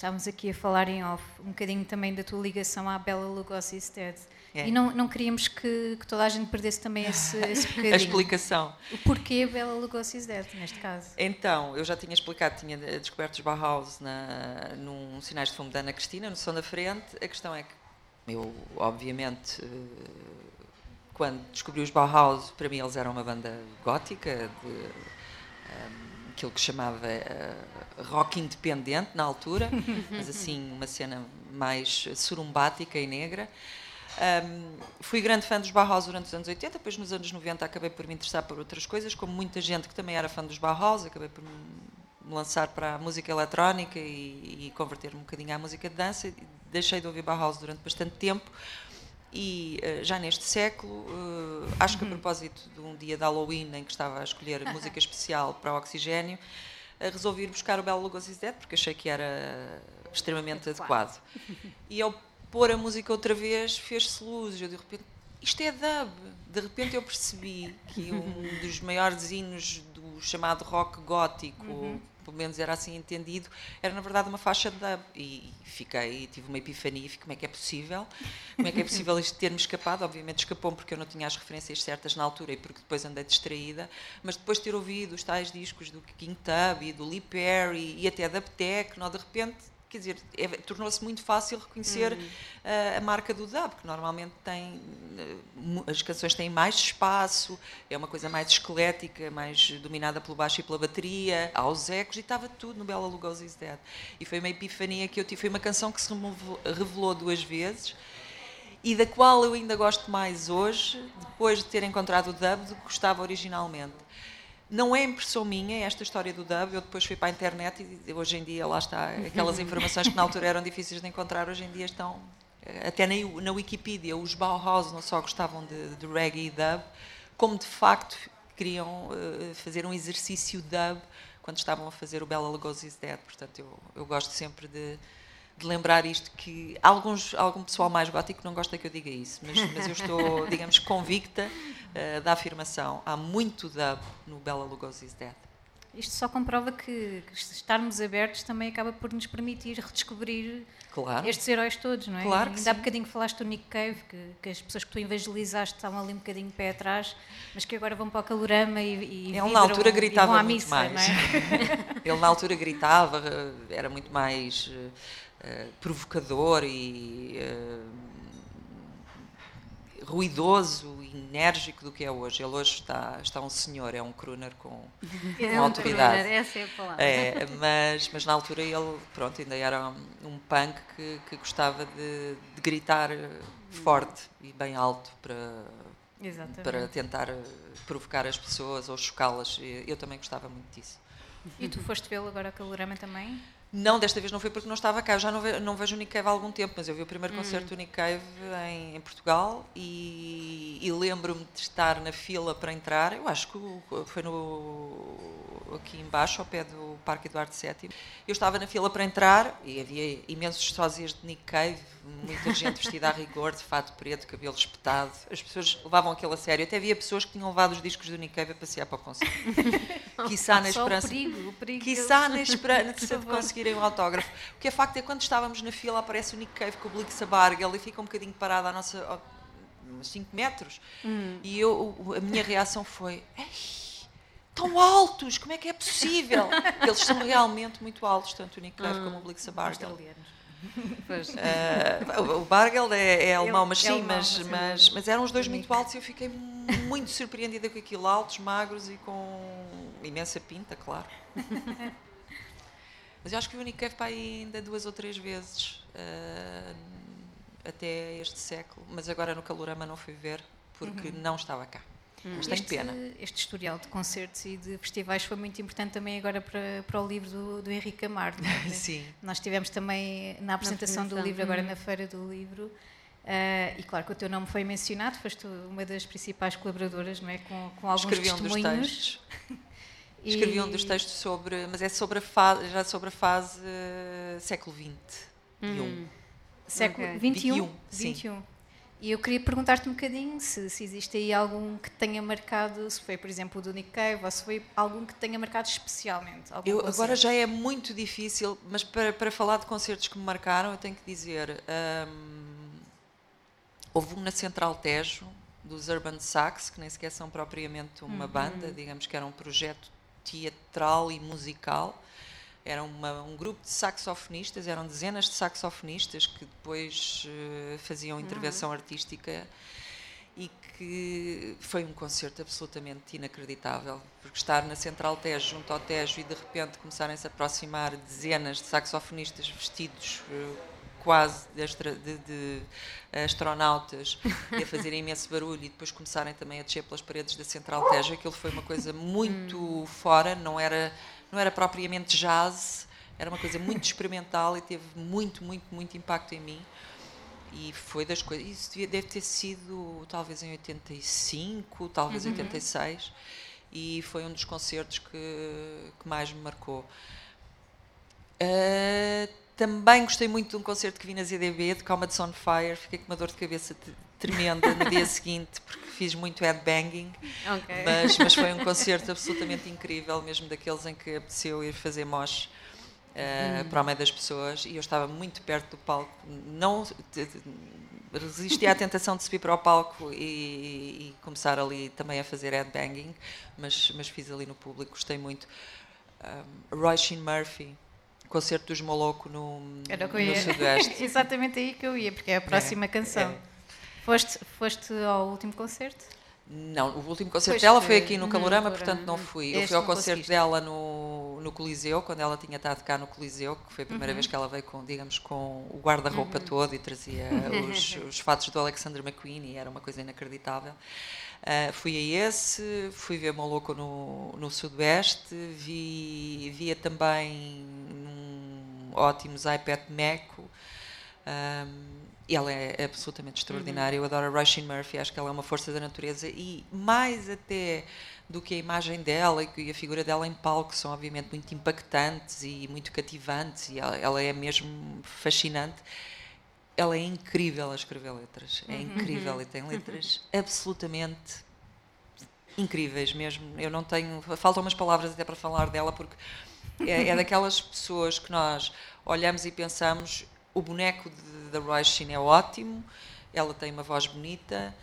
Estávamos aqui a falar em off um bocadinho também da tua ligação à Bela Lugosi's Dead. É. E não, não queríamos que, que, toda a gente perdesse também esse, esse bocadinho. a explicação. O porquê Bela Lugosi's Dead, neste caso. Então, eu já tinha explicado, tinha descoberto os Bauhaus na, num Sinais de Fumo da Ana Cristina, no som da frente. A questão é que eu, obviamente, eh, quando descobri os Bauhaus, para mim eles eram uma banda gótica, de, um, ehm, aquilo que chamava uh, rock independente na altura, mas assim, uma cena mais surumbática e negra. Um, fui grande fã dos Bauhaus durante os anos 80, depois nos anos 90 acabei por me interessar por outras coisas, como muita gente que também era fã dos Bauhaus, acabei por me lançar para a música eletrónica e, e converter-me um bocadinho à música de dança. Deixei de ouvir Bauhaus durante bastante tempo e uh, já neste século, uh, acho que a uhum. propósito de um dia de Halloween em que estava a escolher música especial para o Oxigênio, resolvi ir buscar o Belo Lugosi's Dead porque achei que era extremamente adequado. E ao pôr a música outra vez, fez-se luz. Eu de repente, isto é dub. De repente eu percebi que um dos maiores hinos do chamado rock gótico, uhum pelo menos era assim entendido, era na verdade uma faixa de dub. E fiquei, tive uma epifania, fiquei, como é que é possível? Como é que é possível isto ter-me escapado? Obviamente escapou porque eu não tinha as referências certas na altura e porque depois andei distraída, mas depois de ter ouvido os tais discos do King Tub e do Lee Perry e até da Techno, de repente quer dizer, é, tornou-se muito fácil reconhecer uhum. uh, a marca do dub, que normalmente tem uh, as canções têm mais espaço, é uma coisa mais esquelética, mais dominada pelo baixo e pela bateria, aos ecos e estava tudo no Bela Lugosi's Dead. E foi uma epifania que eu tive, foi uma canção que se revelou duas vezes e da qual eu ainda gosto mais hoje, depois de ter encontrado o dub, do que gostava originalmente. Não é impressão minha esta história do dub. Eu depois fui para a internet e hoje em dia lá está aquelas informações que na altura eram difíceis de encontrar, hoje em dia estão eh, até na, na Wikipedia. Os Bauhaus não só gostavam de, de reggae e dub, como de facto queriam uh, fazer um exercício dub quando estavam a fazer o Bela Lugosi's Dead. Portanto, eu, eu gosto sempre de de lembrar isto que alguns, algum pessoal mais gótico não gosta que eu diga isso, mas, mas eu estou, digamos, convicta uh, da afirmação. Há muito dub no Bela Lugosi's Dead. Isto só comprova que, que estarmos abertos também acaba por nos permitir redescobrir claro. estes heróis todos, não é? Claro Ainda há bocadinho falaste do Nick Cave, que, que, as pessoas que tu evangelizaste estavam ali um bocadinho de pé atrás, mas que agora vão para o calorama e, e Ele na altura gritava muito missa, mais. É? Ele na altura gritava, era muito mais eh, provocador e uh, ruidoso e enérgico do que é hoje. Ele hoje está, está um senhor, é um crooner com, é com autoridade. Crooner, essa é a palavra. É, mas, mas na altura ele pronto, ainda era um, punk que, que gostava de, de, gritar forte e bem alto para, para tentar provocar as pessoas ou chocá-las. Eu também gostava muito disso. E tu foste vê-lo agora a Calorama também? Não, desta vez não foi porque não estava cá. Eu já não, ve, não vejo o Nick Cave há algum tempo, mas eu vi o primeiro hum. concerto do Nick Cave em, em Portugal e, e lembro-me de estar na fila para entrar. Eu acho que foi no, aqui embaixo, ao pé do Parque Eduardo VII. Eu estava na fila para entrar e havia imensos sósias de Nick Cave, muita gente vestida a rigor, de fato preto, cabelo espetado. As pessoas levavam aquilo a sério. Até havia pessoas que tinham levado os discos do Nick Cave a passear para o concerto. Quiçá na esperança. O perigo, o perigo Quiçá na esperança de conseguirem um autógrafo. O que é facto é que quando estávamos na fila aparece o Nick Cave com o Blix Bargel e fica um bocadinho parado à nossa. uns 5 metros. Hum. E eu, a minha reação foi. tão altos, como é que é possível? Eles são realmente muito altos, tanto o Nick Cave hum. como o Blix Bargel. Uh, o Bargel é, é alemão, mas sim, mas, mas, mas eram os dois muito altos e eu fiquei muito surpreendida com aquilo, altos, magros e com imensa pinta, claro. mas eu acho que o Unicef para ainda duas ou três vezes uh, até este século, mas agora no Calorama não fui ver porque uhum. não estava cá. Hum. Mas tenho pena. Este historial de concertos e de festivais foi muito importante também agora para, para o livro do, do Henrique Amar. É? Sim. Nós estivemos também na apresentação, do livro, agora hum. na Feira do Livro. Uh, e claro que o teu nome foi mencionado, foste uma das principais colaboradoras, não é? Com, com alguns Escrevi testemunhos. Um dos textos. e... Escrevi um dos textos sobre, mas é sobre a fase, já sobre a fase uh, século XX. Hum. Século okay. 21? 21. 21. E eu queria perguntar-te um bocadinho se, se, existe aí algum que tenha marcado, se foi, por exemplo, o do Nick Cave, ou se foi algum que tenha marcado especialmente. Eu, agora já é muito difícil, mas para, para falar de concertos que me marcaram, eu tenho que dizer. Um, houve um na Central Tejo, dos Urban Sax, que nem sequer são propriamente uma uhum. banda, digamos que era um projeto teatral e musical era uma, um grupo de saxofonistas, eram dezenas de saxofonistas que depois uh, faziam uhum. intervenção uhum. artística e que foi um concerto absolutamente inacreditável, porque estar na Central Tejo, junto ao Tejo, e de repente começarem-se a aproximar dezenas de saxofonistas vestidos uh, quase de, astra, de, de, astronautas e a fazerem imenso barulho e depois começarem também a descer pelas paredes da Central Tejo, aquilo foi uma coisa muito hum. fora, não era não era propriamente jazz, era uma coisa muito experimental e teve muito, muito, muito impacto em mim. E foi das coisas. Isso deve ter sido talvez em 85, talvez uhum. 86, e foi um dos concertos que, que mais me marcou. Uh, também gostei muito de um concerto que vi na ZDB, de Comets on Fire, fiquei com uma dor de cabeça tremenda no dia seguinte, porque fiz muito headbanging, okay. mas, mas foi um concerto absolutamente incrível, mesmo daqueles em que apeteceu ir fazer mosh uh, hum. para o meio das pessoas, e eu estava muito perto do palco, não resisti à tentação de subir para o palco e, e começar ali também a fazer headbanging, mas, mas fiz ali no público, gostei muito. Um, Roy Sheen Murphy, concerto dos Moloco no, no Sudoeste. Exatamente aí que eu ia, porque é a próxima é, canção. É. Foste, foste ao último concerto? Não, o último concerto dela foi aqui no Calorama, portanto não fui. Eu fui ao concerto dela no, no Coliseu, quando ela tinha estado cá no Coliseu, que foi a primeira uhum. vez que ela veio com, digamos, com o guarda-roupa uhum. todo e trazia os, os fatos do Alexander McQueen e era uma coisa inacreditável. Uh, fui a esse, fui ver Maluco no, no Sudoeste, vi, via também um ótimos iPad Meco. Um, ela é absolutamente extraordinária. Uhum. Eu adoro a Rushing Murphy, acho que ela é uma força da natureza e mais até do que a imagem dela e a figura dela em palco são obviamente muito impactantes e muito cativantes e ela, ela é mesmo fascinante. Ela é incrível a escrever letras, é uhum. incrível e tem letras absolutamente incríveis mesmo. Eu não tenho, faltam umas palavras até para falar dela porque é, é daquelas pessoas que nós olhamos e pensamos o boneco da Roy Sheen é ótimo, ela tem uma voz bonita,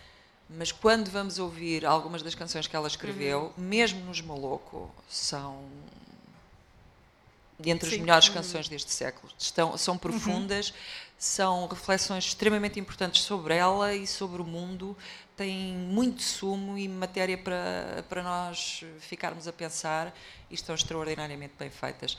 mas quando vamos ouvir algumas das canções que ela escreveu, uhum. mesmo nos Maloco, são dentre as melhores uhum. canções deste século. Estão, são uhum. profundas, uhum. são reflexões extremamente importantes sobre ela e sobre o mundo, têm muito sumo e matéria para, para nós ficarmos a pensar e estão extraordinariamente bem feitas.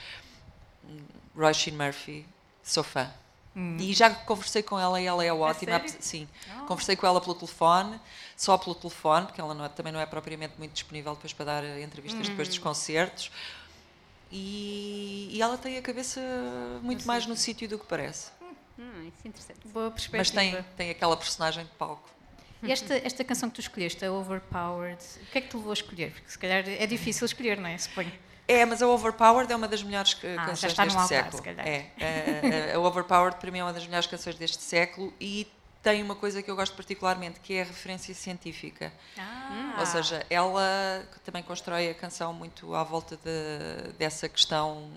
Roy Sheen Murphy, sou fã. Hum. E já conversei com ela e ela é ótima. É Sim, oh. conversei com ela pelo telefone, só pelo telefone, porque ela não é, também não é propriamente muito disponível depois para dar entrevistas hum. depois dos concertos. E, e, ela tem a cabeça muito mais no sítio do que parece. Hum, isso é interessante. Boa perspectiva. Mas tem, tem aquela personagem de palco. E esta, esta canção que tu escolheste, a Overpowered, o que é que tu levou a escolher? Porque se calhar é difícil escolher, não é? Suponho. É, mas a Overpowered é uma das melhores ah, canções deste século. É, a, a, Overpowered para mim é uma das melhores canções deste século e tem uma coisa que eu gosto particularmente, que é a referência científica. Ah. Ou seja, ela também constrói a canção muito à volta de, dessa questão.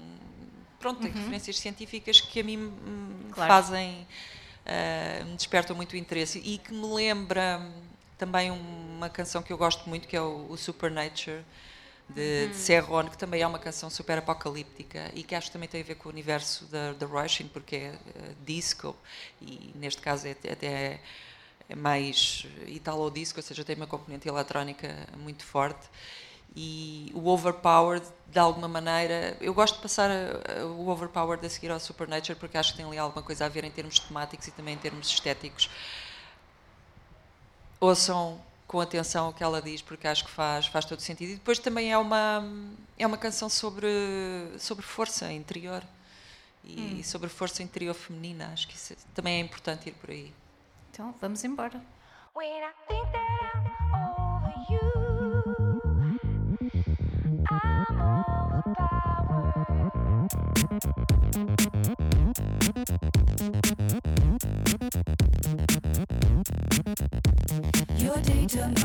Pronto, tem uhum. referências científicas que a mim me claro. fazem. Uh, me despertam muito interesse e que me lembra também uma canção que eu gosto muito, que é o, o Supernature de, de Serron, que também é uma canção super apocalíptica e que acho que também tem a ver com o universo da, da Rushing, porque é uh, disco e neste caso é, até é mais italo-disco, ou seja, tem uma componente eletrónica muito forte. E o Overpowered, de alguma maneira, eu gosto de passar a, a, o Overpowered a seguir ao Supernature porque acho que tem ali alguma coisa a ver em termos temáticos e também em termos estéticos. Ouçam com atenção o que ela diz, porque acho que faz, faz todo sentido. E depois também é uma, é uma canção sobre, sobre força interior e hum. sobre força interior feminina. Acho que isso também é importante ir por aí. Então, vamos embora. When Mais uma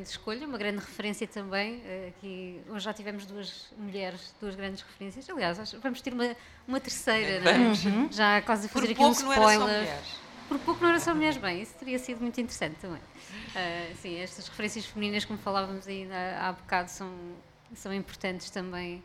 grande escolha, uma grande referência também. Eh, aqui, hoje já tivemos duas mulheres, duas grandes referências. Aliás, vamos ter uma, uma terceira, é, Uhum. Já quase a fazer Por aqui um spoiler. Por pouco não era só mulheres bem, isso teria sido muito interessante também. Uh, sim, estas referências femininas, como falávamos ainda há bocado, são, são importantes também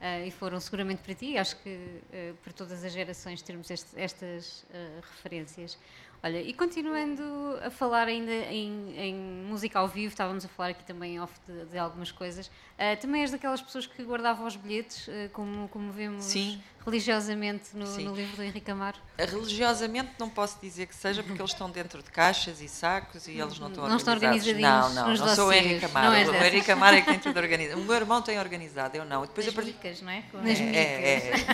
uh, e foram seguramente para ti. Acho que uh, para todas as gerações termos este, estas referências. Olha, e continuando a falar ainda em, em, música ao vivo, estávamos a falar aqui também off de, de algumas coisas. Uh, também és daquelas pessoas que guardavam os bilhetes, uh, como, como vemos Sim. Religiosamente no, no, livro do Henrique Amaro? Religiosamente não posso dizer que seja, porque eles estão dentro de caixas e sacos e eles não estão não organizados. Estão não, não, não sou o Henrique Amaro. O Henrique Amaro é quem tudo organiza. O meu irmão tem organizado, eu não. Depois Nas micas, não é? Nas é, é, é.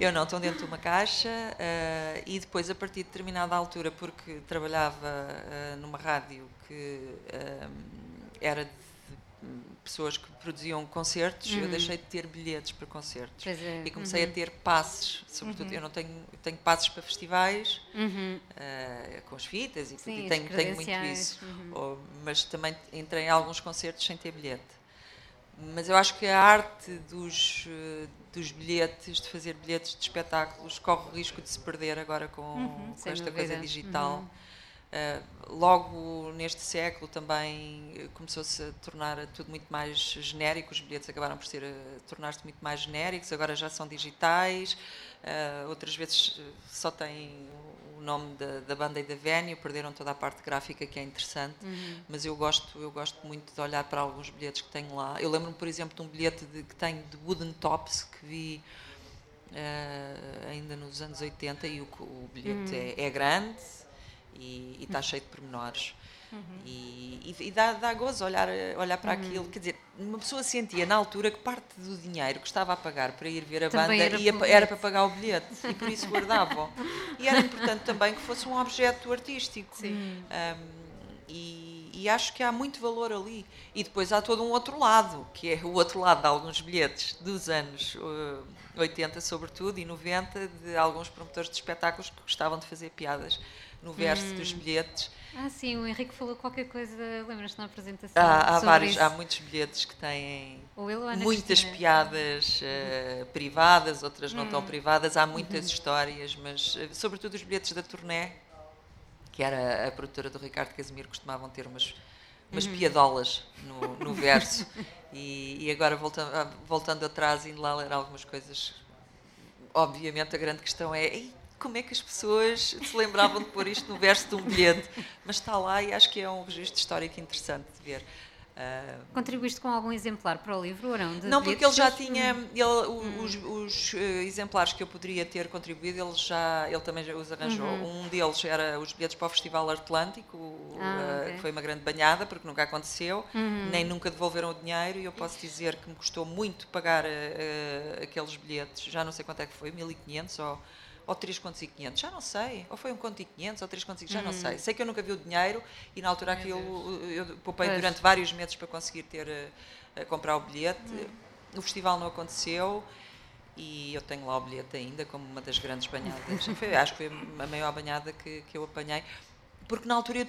Eu não, estão dentro de uma caixa uh, e depois, a partir de determinada altura, porque trabalhava uh, numa rádio que uh, era de pessoas que produziam concertos, uhum. eu deixei de ter bilhetes para concertos. É. E comecei uhum. a ter passes, sobretudo uhum. eu não tenho, tenho passes para festivais, uh, com as fitas e, Sim, e tenho, tenho muito isso. Uhum. Mas também entrei em alguns concertos sem ter bilhete. Mas eu acho que a arte dos, eh, dos bilhetes, de fazer bilhetes de espetáculos, corre o risco de se perder agora com, uhum, com esta coisa digital. Uh, logo neste século também começou-se a tornar tudo muito mais genérico, os bilhetes acabaram por ser tornar-se muito mais genéricos, agora já são digitais, uh, outras vezes só têm o nome da, da, banda e da venue, perderam toda a parte gráfica que é interessante, uhum. mas eu gosto, eu gosto muito de olhar para alguns bilhetes que tenho lá. Eu lembro-me, por exemplo, de um bilhete de, que tenho de Wooden Tops que vi uh, ainda nos anos 80 e o, o bilhete uhum. é, é grande, e, está cheio de pormenores. Uhum. E, e, e, dá, dá gozo olhar, olhar para uhum. aquilo. Quer dizer, uma pessoa sentia na altura que parte do dinheiro que estava a pagar para ir ver a também banda era, era, para pagar o bilhete e por isso guardavam. e era importante também que fosse um objeto artístico. Sim. Um, e, e, acho que há muito valor ali. E depois há todo um outro lado, que é o outro lado de alguns bilhetes dos anos uh, 80, sobretudo, e 90, de alguns promotores de espetáculos que gostavam de fazer piadas no verso hum. dos bilhetes. Ah, sim, o Henrique falou qualquer coisa, lembras-te na apresentação? Há, há vários, isso. há muitos bilhetes que têm muitas Cristina. piadas uh, privadas, outras hum. não tão hum. privadas, há muitas uhum. histórias, mas uh, sobretudo os bilhetes da turné, que era a produtora do Ricardo Casimiro, costumavam ter umas, umas uhum. piadolas no, no verso. e, e, agora voltando, ah, voltando atrás, indo lá ler algumas coisas, obviamente a grande questão é como é que as pessoas se lembravam de pôr isto no verso de um bilhete, mas está lá e acho que é um registro histórico interessante de ver. Uh, Contribuíste com algum exemplar para o livro ou não? não, porque ele já tinha, ele, hum. os, os uh, exemplares que eu poderia ter contribuído, ele já, ele também já os arranjou. Uhum. Um deles era os bilhetes para o Festival Atlântico, ah, uh, okay. que foi uma grande banhada, porque nunca aconteceu, uhum. nem nunca devolveram o dinheiro, e eu posso dizer que me custou muito pagar aqueles bilhetes, já não sei quanto é que foi, 1500 ou ou 3 contos e 500, já não sei, ou foi um conto e 500 ou 3 contos e 500, já não sei. Sei que eu nunca vi o dinheiro e na altura aquilo eu, eu poupei pois. durante vários meses para conseguir ter, uh, comprar o bilhete. Hum. O festival não aconteceu e eu tenho lá o bilhete ainda como uma das grandes banhadas. foi, acho que foi a maior banhada que, que eu apanhei, porque na altura eu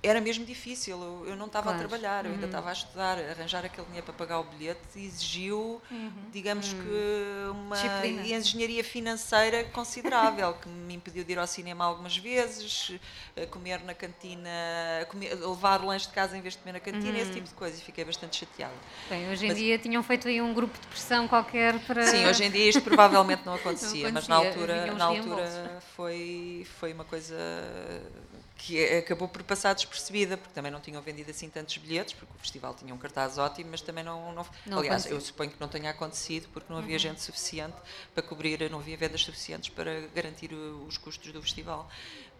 era mesmo difícil, eu, eu não estava claro. a trabalhar, eu ainda uhum. estava a estudar, arranjar aquele dinheiro para pagar o bilhete exigiu, uhum. digamos uhum. que, uma Disciplina. engenharia financeira considerável, que me impediu de ir ao cinema algumas vezes, comer na cantina, comer, levar lanche de casa em vez de comer na cantina, esse uhum. tipo de coisa, e fiquei bastante chateada. Bem, hoje em mas, dia tinham feito aí um grupo de pressão qualquer para... Sim, hoje em dia isto provavelmente não acontecia, não acontecia mas na altura, na altura foi, foi uma coisa que acabou por passar despercebida, porque também não tinham vendido assim tantos bilhetes, porque o festival tinha um cartaz ótimo, mas também não. não, não aliás, aconteceu. eu suponho que não tenha acontecido, porque não havia uhum. gente suficiente para cobrir, não havia vendas suficientes para garantir os custos do festival.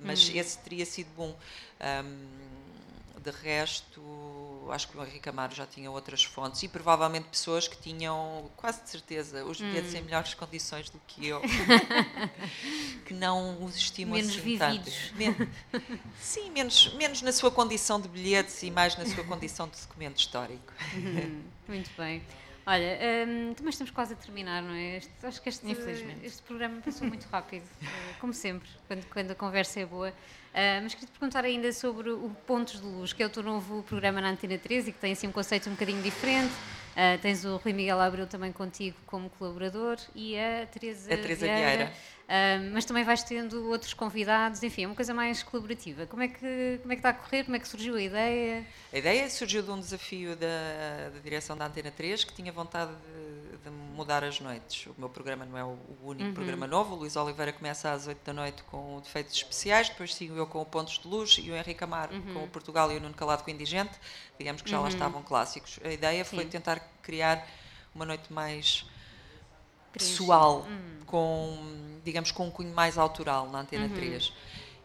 Mas uhum. esse teria sido bom. Um, de resto, acho que o Henrique Amaro já tinha outras fontes e provavelmente pessoas que tinham, quase de certeza, os bilhetes hum. em melhores condições do que eu, que não os estimam menos assim vividos. tanto. Men sim, menos, menos na sua condição de bilhetes e mais na sua condição de documento histórico. Uhum. Muito bem. Olha, um, também estamos quase a terminar, não é? Este, acho que este, este programa passou muito rápido, eh, como sempre, quando, quando a conversa é boa. Uh, mas queria te perguntar ainda sobre o Pontos de Luz, que é o teu novo programa na Antena 13 e que tem assim um conceito um bocadinho diferente. Uh, tens o Rui Miguel Abreu também contigo como colaborador e a Teresa, a Teresa Vieira. Vieira. Uh, mas também vais tendo outros convidados, enfim, é uma coisa mais colaborativa. Como é, que, como é que está a correr? Como é que surgiu a ideia? A ideia surgiu de um desafio da, da direção da Antena 3, que tinha vontade de, de, mudar as noites. O meu programa não é o, o único uhum. programa novo. O Luís Oliveira começa às 8 da noite com defeitos especiais, depois sigo eu com o Pontos de Luz e o Henrique Amar uhum. com o Portugal e o Nuno Calado com o Indigente. Digamos que já uhum. lá estavam clássicos. A ideia Sim. foi tentar criar uma noite mais pessoal, hum. com, digamos, com um cunho mais autoral na Antena uhum. 3.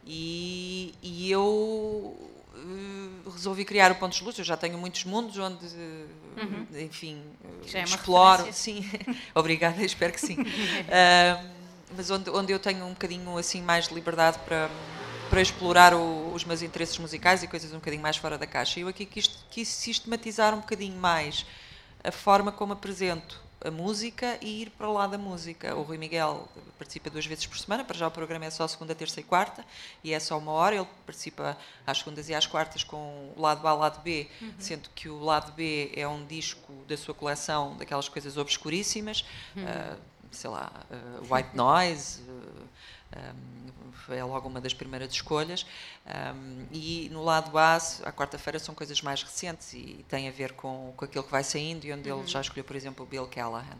E, e eu uh, resolvi criar o Pontos de Luz. Eu já tenho muitos mundos onde, uhum. enfim, já é exploro. Sim, obrigada, espero que sim. uh, mas onde, onde eu tenho um bocadinho assim mais de liberdade para para explorar o, os meus interesses musicais e coisas um bocadinho mais fora da caixa. Eu aqui quis, quis sistematizar um bocadinho mais a forma como apresento a música e ir para lá da música. O Rui Miguel participa duas vezes por semana, para já o programa é só segunda, terça e quarta, e é só uma hora. Ele participa às segundas e às quartas com o lado A e o lado B, uhum. sendo que o lado B é um disco da sua coleção, daquelas coisas obscuríssimas, uhum. uh, sei lá, uh, White Noise. Uh, um, é logo uma das primeiras escolhas. Um, e no lado A, à quarta-feira, são coisas mais recentes e têm a ver com, com aquilo que vai saindo e onde uhum. ele já escolheu, por exemplo, o Bill Callahan.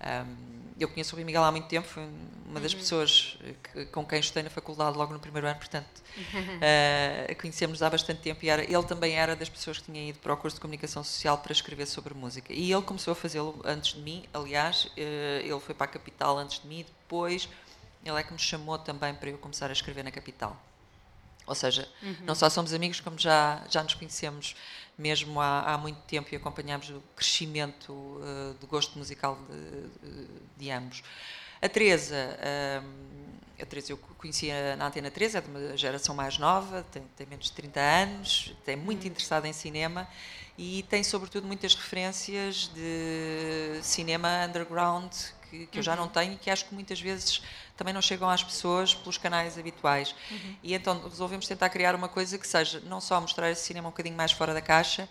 Um, eu conheço o Rui Miguel há muito tempo, foi uma das uhum. pessoas que, com quem estudei na faculdade logo no primeiro ano, portanto, uh, conhecemos há bastante tempo e era, ele também era das pessoas que tinha ido para o curso de comunicação social para escrever sobre música. E ele começou a fazê-lo antes de mim, aliás, uh, ele foi para a capital antes de mim, depois ele é que me chamou também para eu começar a escrever na capital. Ou seja, uhum. não só somos amigos, como já, já nos conhecemos mesmo há, há muito tempo e acompanhamos o crescimento uh, do gosto musical de, de, ambos. A Teresa, uh, a Teresa eu conhecia na Antena 13, é de uma geração mais nova, tem, tem menos de 30 anos, é muito interessada em cinema e tem sobretudo muitas referências de cinema underground que, que uhum. eu já não uhum. tenho e que acho que muitas vezes também não chegam às pessoas pelos canais habituais. Uhum. E então resolvemos tentar criar uma coisa que seja não só mostrar esse cinema um bocadinho mais fora da caixa,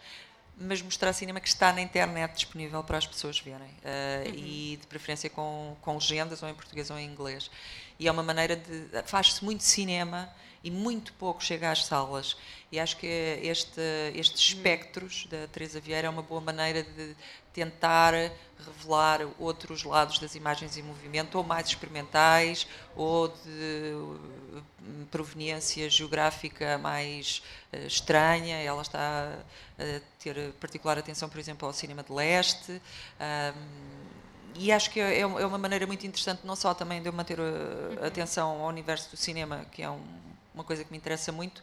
mas mostrar cinema que está na internet disponível para as pessoas verem. Uh, uhum. E de preferência com, com legendas, ou em português ou em inglês. E é uma maneira de. faz-se muito cinema e muito pouco chega às salas. E acho que este, estes uhum. espectros da Teresa Vieira é uma boa maneira de tentar revelar outros lados das imagens em movimento, ou mais experimentais, ou de hum, proveniência geográfica mais uh, estranha. Ela está a ter particular atenção, por exemplo, ao cinema de leste. Um, e acho que é, é, uma maneira muito interessante, não só também de eu manter a uhum. atenção ao universo do cinema, que é um, uma coisa que me interessa muito,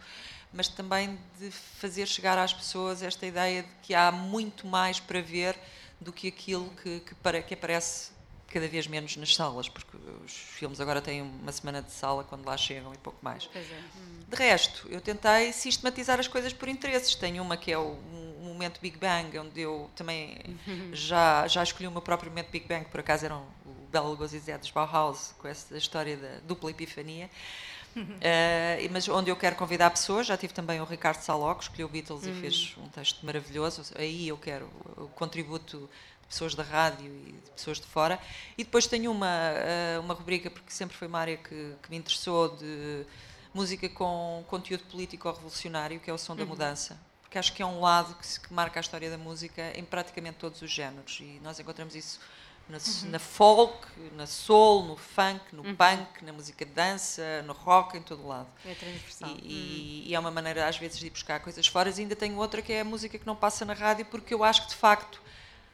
mas também de fazer chegar às pessoas esta ideia de que há muito mais para ver do que aquilo que, que, para, que aparece cada vez menos nas salas, porque os filmes agora têm uma semana de sala quando lá chegam e pouco mais. É. De resto, eu tentei sistematizar as coisas por interesses. Tenho uma que é o momento Big Bang, onde eu também já, já escolhi o meu próprio momento Big Bang, por acaso era um, o Bela Lugosi Zé dos Bauhaus, com essa história da dupla epifania. Uh, mas onde eu quero convidar pessoas, já tive também o Ricardo Saló, que escolheu Beatles uhum. e fez um texto maravilhoso. Aí eu quero o contributo de pessoas da rádio e de pessoas de fora. E depois tenho uma, uh, uma rubrica, porque sempre foi uma área que, que, me interessou, de música com conteúdo político ou revolucionário, que é o som uhum. da mudança. Porque acho que é um lado que, se, que marca a história da música em praticamente todos os géneros. E nós encontramos isso na, uhum. na, folk, na soul, no funk, no uhum. punk, na música de dança, no rock, em todo lado. É transversal. E, uhum. e, é uma maneira, às vezes, de ir buscar coisas fora. E ainda tenho outra que é a música que não passa na rádio, porque eu acho que, de facto,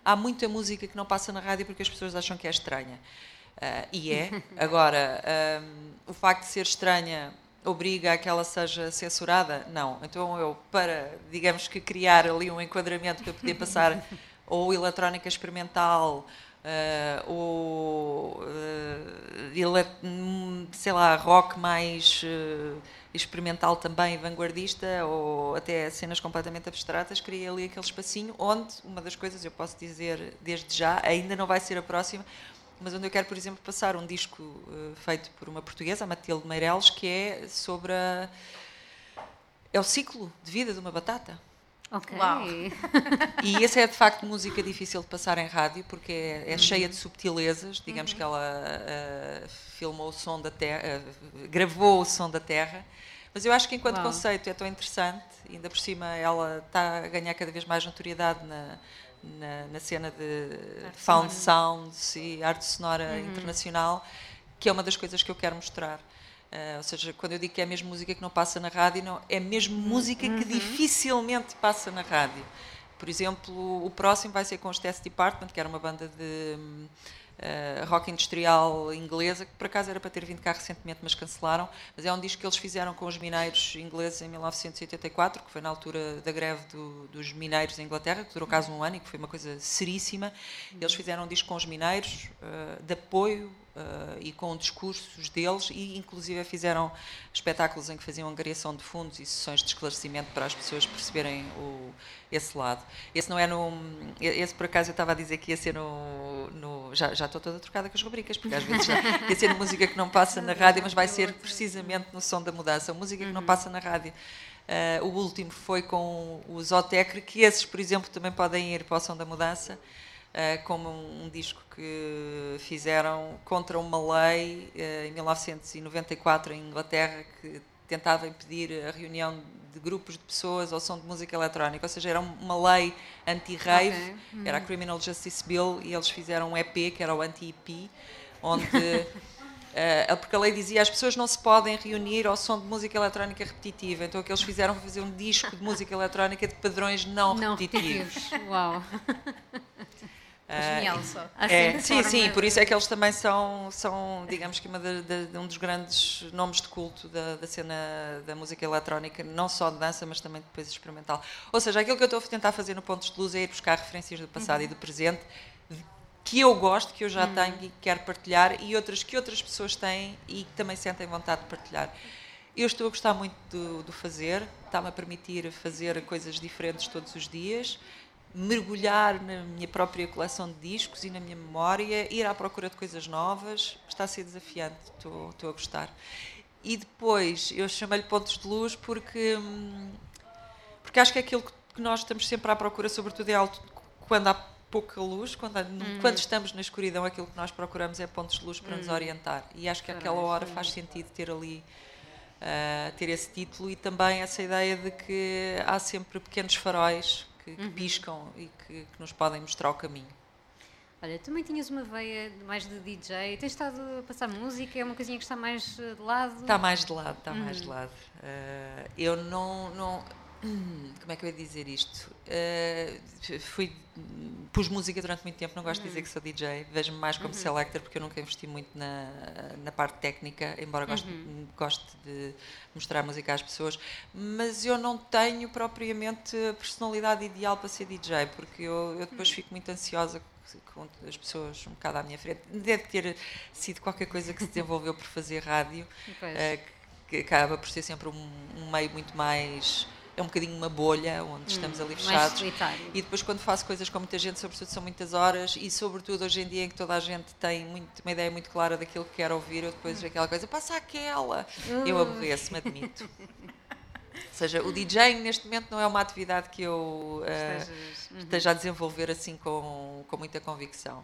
há muita música que não passa na rádio porque as pessoas acham que é estranha. Uh, e é. Agora, um, o facto de ser estranha obriga a que ela seja censurada? Não. Então eu, para, digamos que criar ali um enquadramento para poder passar ou eletrónica experimental uh, ou uh, sei lá, rock mais uh, experimental também, vanguardista, ou até cenas completamente abstratas, criei ali aquele espacinho onde, uma das coisas, eu posso dizer desde já, ainda não vai ser a próxima, mas onde eu quero, por exemplo, passar um disco uh, feito por uma portuguesa, a Matilde Meireles, que é sobre a, é o ciclo de vida de uma batata. Ok. Uau. E essa é de facto música difícil de passar em rádio porque é, é uhum. cheia de subtilezas. Digamos uhum. que ela uh, filmou o som da terra, uh, gravou o som da terra. Mas eu acho que enquanto Uau. conceito é tão interessante, ainda por cima ela está a ganhar cada vez mais notoriedade na, na, na cena de arte found sonora. sounds e arte sonora uhum. internacional, que é uma das coisas que eu quero mostrar. Uh, ou seja, quando eu digo que é mesmo música que não passa na rádio, não, é mesmo música que uhum. dificilmente passa na rádio. Por exemplo, o próximo vai ser com os Test Department, que era uma banda de uh, rock industrial inglesa, que por acaso era para ter vindo cá recentemente, mas cancelaram. Mas é um disco que eles fizeram com os mineiros ingleses em 1984, que foi na altura da greve do, dos mineiros em Inglaterra, que durou quase um ano e que foi uma coisa seríssima. Eles fizeram um disco com os mineiros, uh, de apoio e com discursos deles e inclusive fizeram espetáculos em que faziam angariação de fundos e sessões de esclarecimento para as pessoas perceberem o, esse lado. Esse não é no. Esse por acaso eu estava a dizer que ia ser no. no já, já estou toda trocada com as rubricas, porque às vezes já, ia ser música que não passa na rádio, mas vai ser precisamente no som da mudança, música que não passa na rádio. Uh, o último foi com o Zotecre, que esses, por exemplo, também podem ir para o som da mudança. Uh, como um, um, disco que fizeram contra uma lei uh, em 1994 em Inglaterra que tentava impedir a reunião de grupos de pessoas ao som de música eletrónica, ou seja, era uma lei anti-rave, okay. uhum. era a Criminal Justice Bill e eles fizeram um EP que era o anti-EP, onde Uh, porque a lei dizia as pessoas não se podem reunir ao som de música eletrónica repetitiva. Então o que eles fizeram foi fazer um disco de música eletrónica de padrões não, não repetitivos. repetitivos. Uau! Genial só. É, sim, sim, por isso é que eles também são, são digamos que uma de, de, de um dos grandes nomes de culto da, da, cena da música eletrónica, não só de dança, mas também depois experimental. Ou seja, aquilo que eu estou a tentar fazer no Pontos de Luz é ir buscar referências do passado uhum. e do presente que eu gosto, que eu já uhum. tenho e quero partilhar, e outras que outras pessoas têm e que também sentem vontade de partilhar. Eu estou a gostar muito do, do fazer, está-me a permitir fazer coisas diferentes todos os dias mergulhar na minha própria coleção de discos e na minha memória, ir à procura de coisas novas, está a ser desafiante, estou, estou a gostar. E depois, eu chamei-lhe pontos de luz porque, hum, porque acho que é aquilo que nós estamos sempre à procura, sobretudo é alto, quando há pouca luz, quando, uhum. quando estamos na escuridão, aquilo que nós procuramos é pontos de luz para uhum. nos orientar. E acho que aquela hora faz sentido ter ali. Uh, ter esse título e também essa ideia de que há sempre pequenos faróis que, que uhum. piscam e que, que, nos podem mostrar o caminho. Olha, também tinhas uma veia mais de DJ, tens estado a passar música, é uma coisinha que está mais eh, de lado? Está mais de lado, está uhum. mais de lado. Uh, eu não, não como é que eu ia dizer isto? Uh, fui, pus música durante muito tempo, não gosto de dizer uhum. que sou DJ, vejo-me mais como uhum. selector porque eu nunca investi muito na, na parte técnica, embora goste, uhum. goste de mostrar música às pessoas, mas eu não tenho propriamente a personalidade ideal para ser DJ, porque eu, eu depois uhum. fico muito ansiosa com as pessoas um bocado à minha frente. Deve ter sido qualquer coisa que se desenvolveu por fazer rádio, uh, que, que acaba por ser sempre um, um meio muito mais é um bocadinho uma bolha onde hum, estamos ali fechados. E depois quando faço coisas com muita gente, sobretudo são muitas horas e sobretudo hoje em dia em que toda a gente tem muito, uma ideia muito clara daquilo que quer ouvir, eu depois hum. aquela coisa, passa aquela. Uh. Eu aborreço-me, admito. Ou seja, o DJing neste momento não é uma atividade que eu uh, esteja a desenvolver assim com, com muita convicção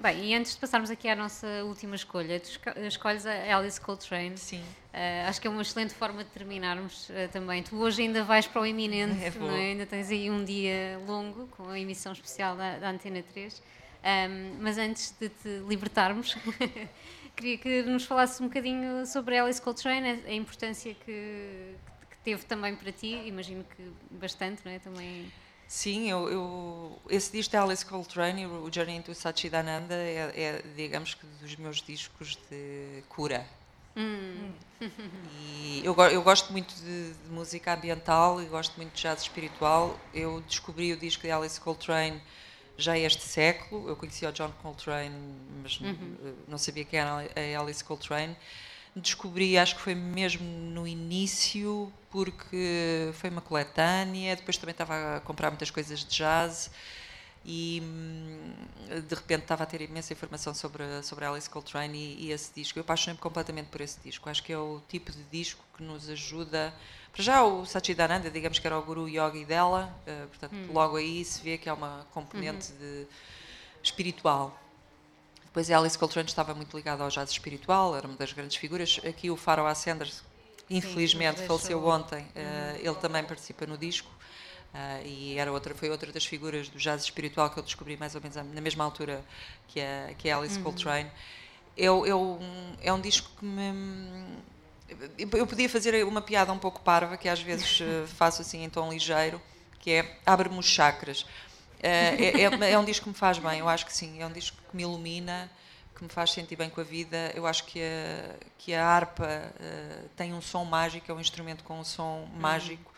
bem, e antes de passarmos aqui à nossa última escolha, tu escolhes a Alice Coltrane. Sim. Uh, acho que é uma excelente forma de terminarmos uh, também. Tu hoje ainda vais para o iminente, é não é? ainda tens aí um dia longo com a emissão especial da, da Antena 3. Um, mas antes de te libertarmos, queria que nos falasses um bocadinho sobre Alice Coltrane, a, a importância que, que, teve também para ti, imagino que bastante, não é? Também Sim, eu, eu, esse disco de Alice Coltrane, o Journey into Satchidananda, é, é, digamos que dos meus discos de cura. Hum. E eu, eu gosto muito de, de, música ambiental e gosto muito de jazz espiritual. Eu descobri o disco de Alice Coltrane já este século. Eu conhecia o John Coltrane, mas uhum. não sabia quem era a Alice Coltrane descobri, acho que foi mesmo no início, porque foi uma coletânea, depois também estava a comprar muitas coisas de jazz e hum, de repente estava a ter imensa informação sobre, sobre Alice Coltrane e, e esse disco. Eu apaixonei-me completamente por esse disco. Acho que é o tipo de disco que nos ajuda. Para já, o Satchidananda, digamos que era o guru yogi dela, uh, portanto, hum. logo aí se vê que há uma componente uhum. de, espiritual Depois a Alice Coltrane estava muito ligada ao jazz espiritual, era uma das grandes figuras. Aqui o Pharoah Sanders, infelizmente, Sim, faleceu ontem. Uh, ele também participa no disco. Uh, e era outra, foi outra das figuras do jazz espiritual que eu descobri mais ou menos na mesma altura que a, que a Alice uhum. Coltrane. Eu, eu, é um disco que me. Eu podia fazer uma piada um pouco parva, que às vezes eh, faço assim em tom ligeiro, que é abre-me os chakras. É, é, é, é, um disco que me faz bem, eu acho que sim. É um disco que me ilumina, que me faz sentir bem com a vida. Eu acho que a, que a harpa uh, tem um som mágico, é um instrumento com um som uhum. mágico.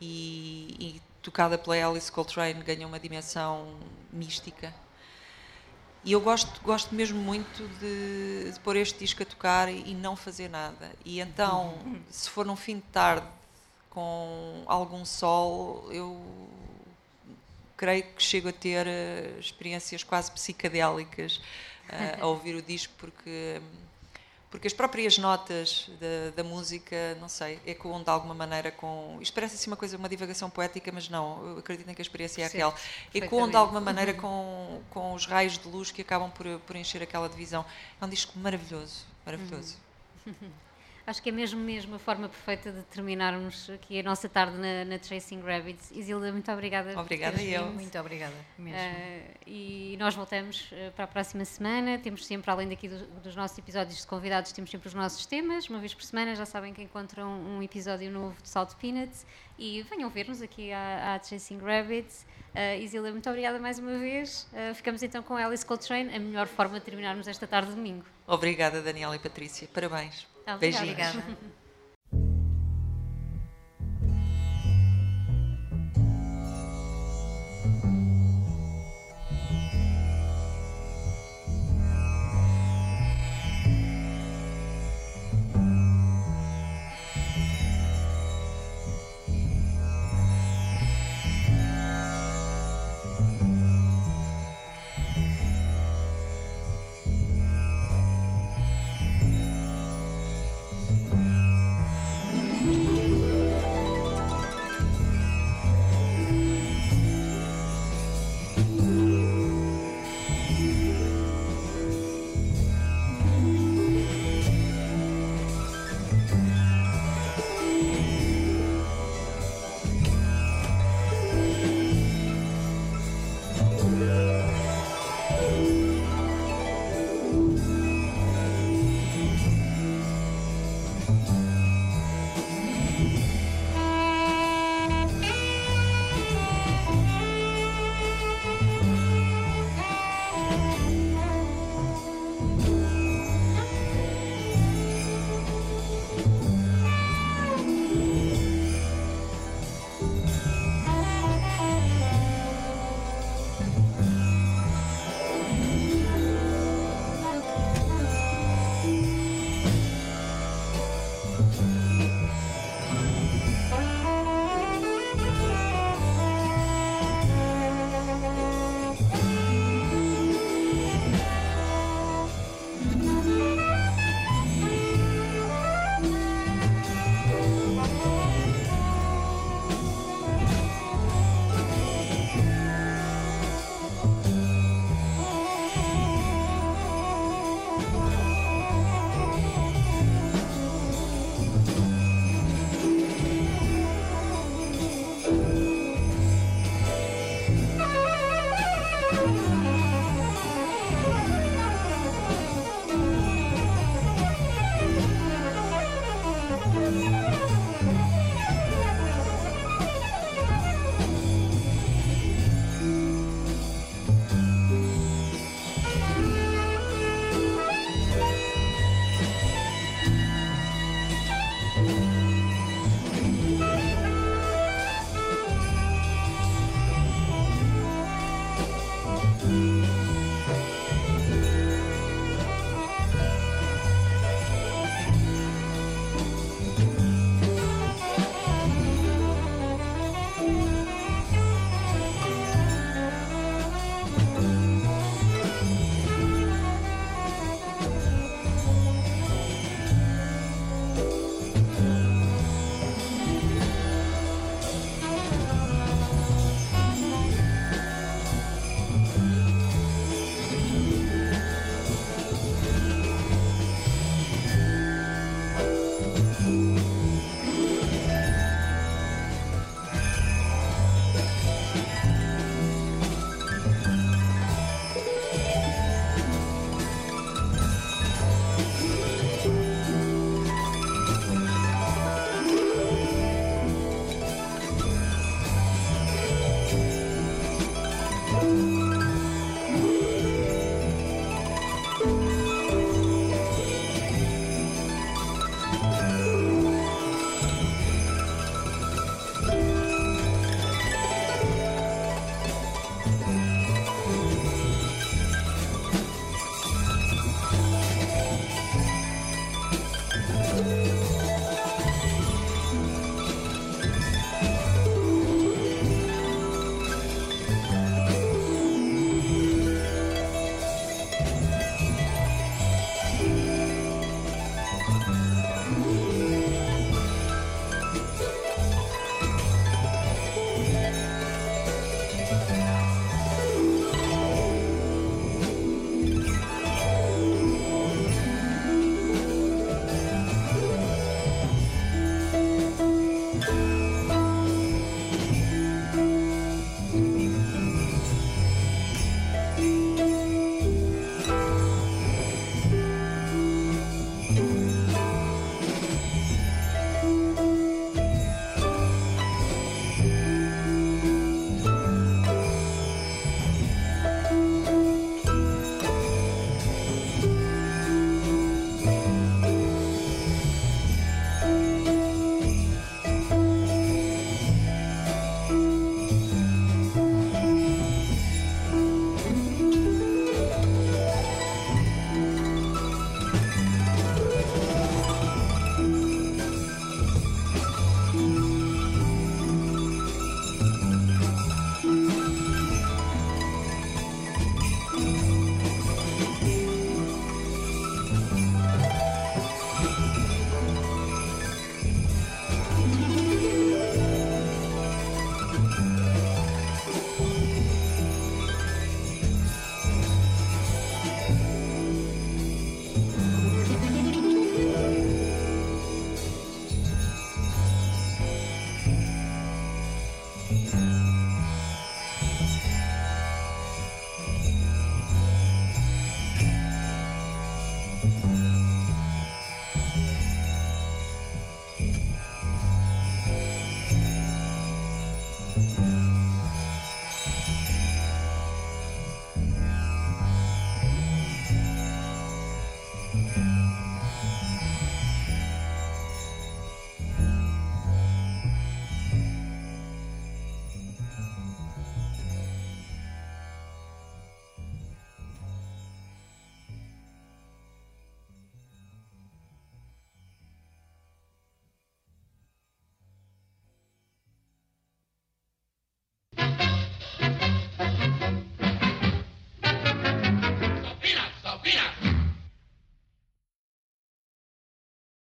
E, e, tocada pela Alice Coltrane ganha uma dimensão mística. e eu gosto, gosto mesmo muito de, de pôr este disco a tocar e, e não fazer nada. E então, uhum. se for num fim de tarde com algum sol, eu creio que chego a ter uh, experiências quase psicadélicas uh, a ouvir o disco, porque. Porque as próprias notas da, da, música, não sei, ecoam de alguma maneira com. Isto parece assim uma coisa, uma divagação poética, mas não, eu acredito que a experiência é real. Ecoam de alguma maneira uhum. com, com os raios de luz que acabam por, por encher aquela divisão. É um disco maravilhoso, maravilhoso. Uhum. Acho que é mesmo, mesmo a forma perfeita de terminarmos aqui a nossa tarde na, na Tracing Rabbits. Isilda, muito obrigada. Obrigada eu. Muito obrigada mesmo. Uh, e nós voltamos uh, para a próxima semana. Temos sempre, além daqui do, dos nossos episódios de convidados, temos sempre os nossos temas. Uma vez por semana já sabem que encontram um episódio novo de Salt Peanuts. E venham ver-nos aqui à, à Chasing Rabbits. Uh, Isilda, muito obrigada mais uma vez. Uh, ficamos então com Alice Coltrane, a melhor forma de terminarmos esta tarde de domingo. Obrigada, Daniela e Patrícia. Parabéns. Obrigada. Beijinhos.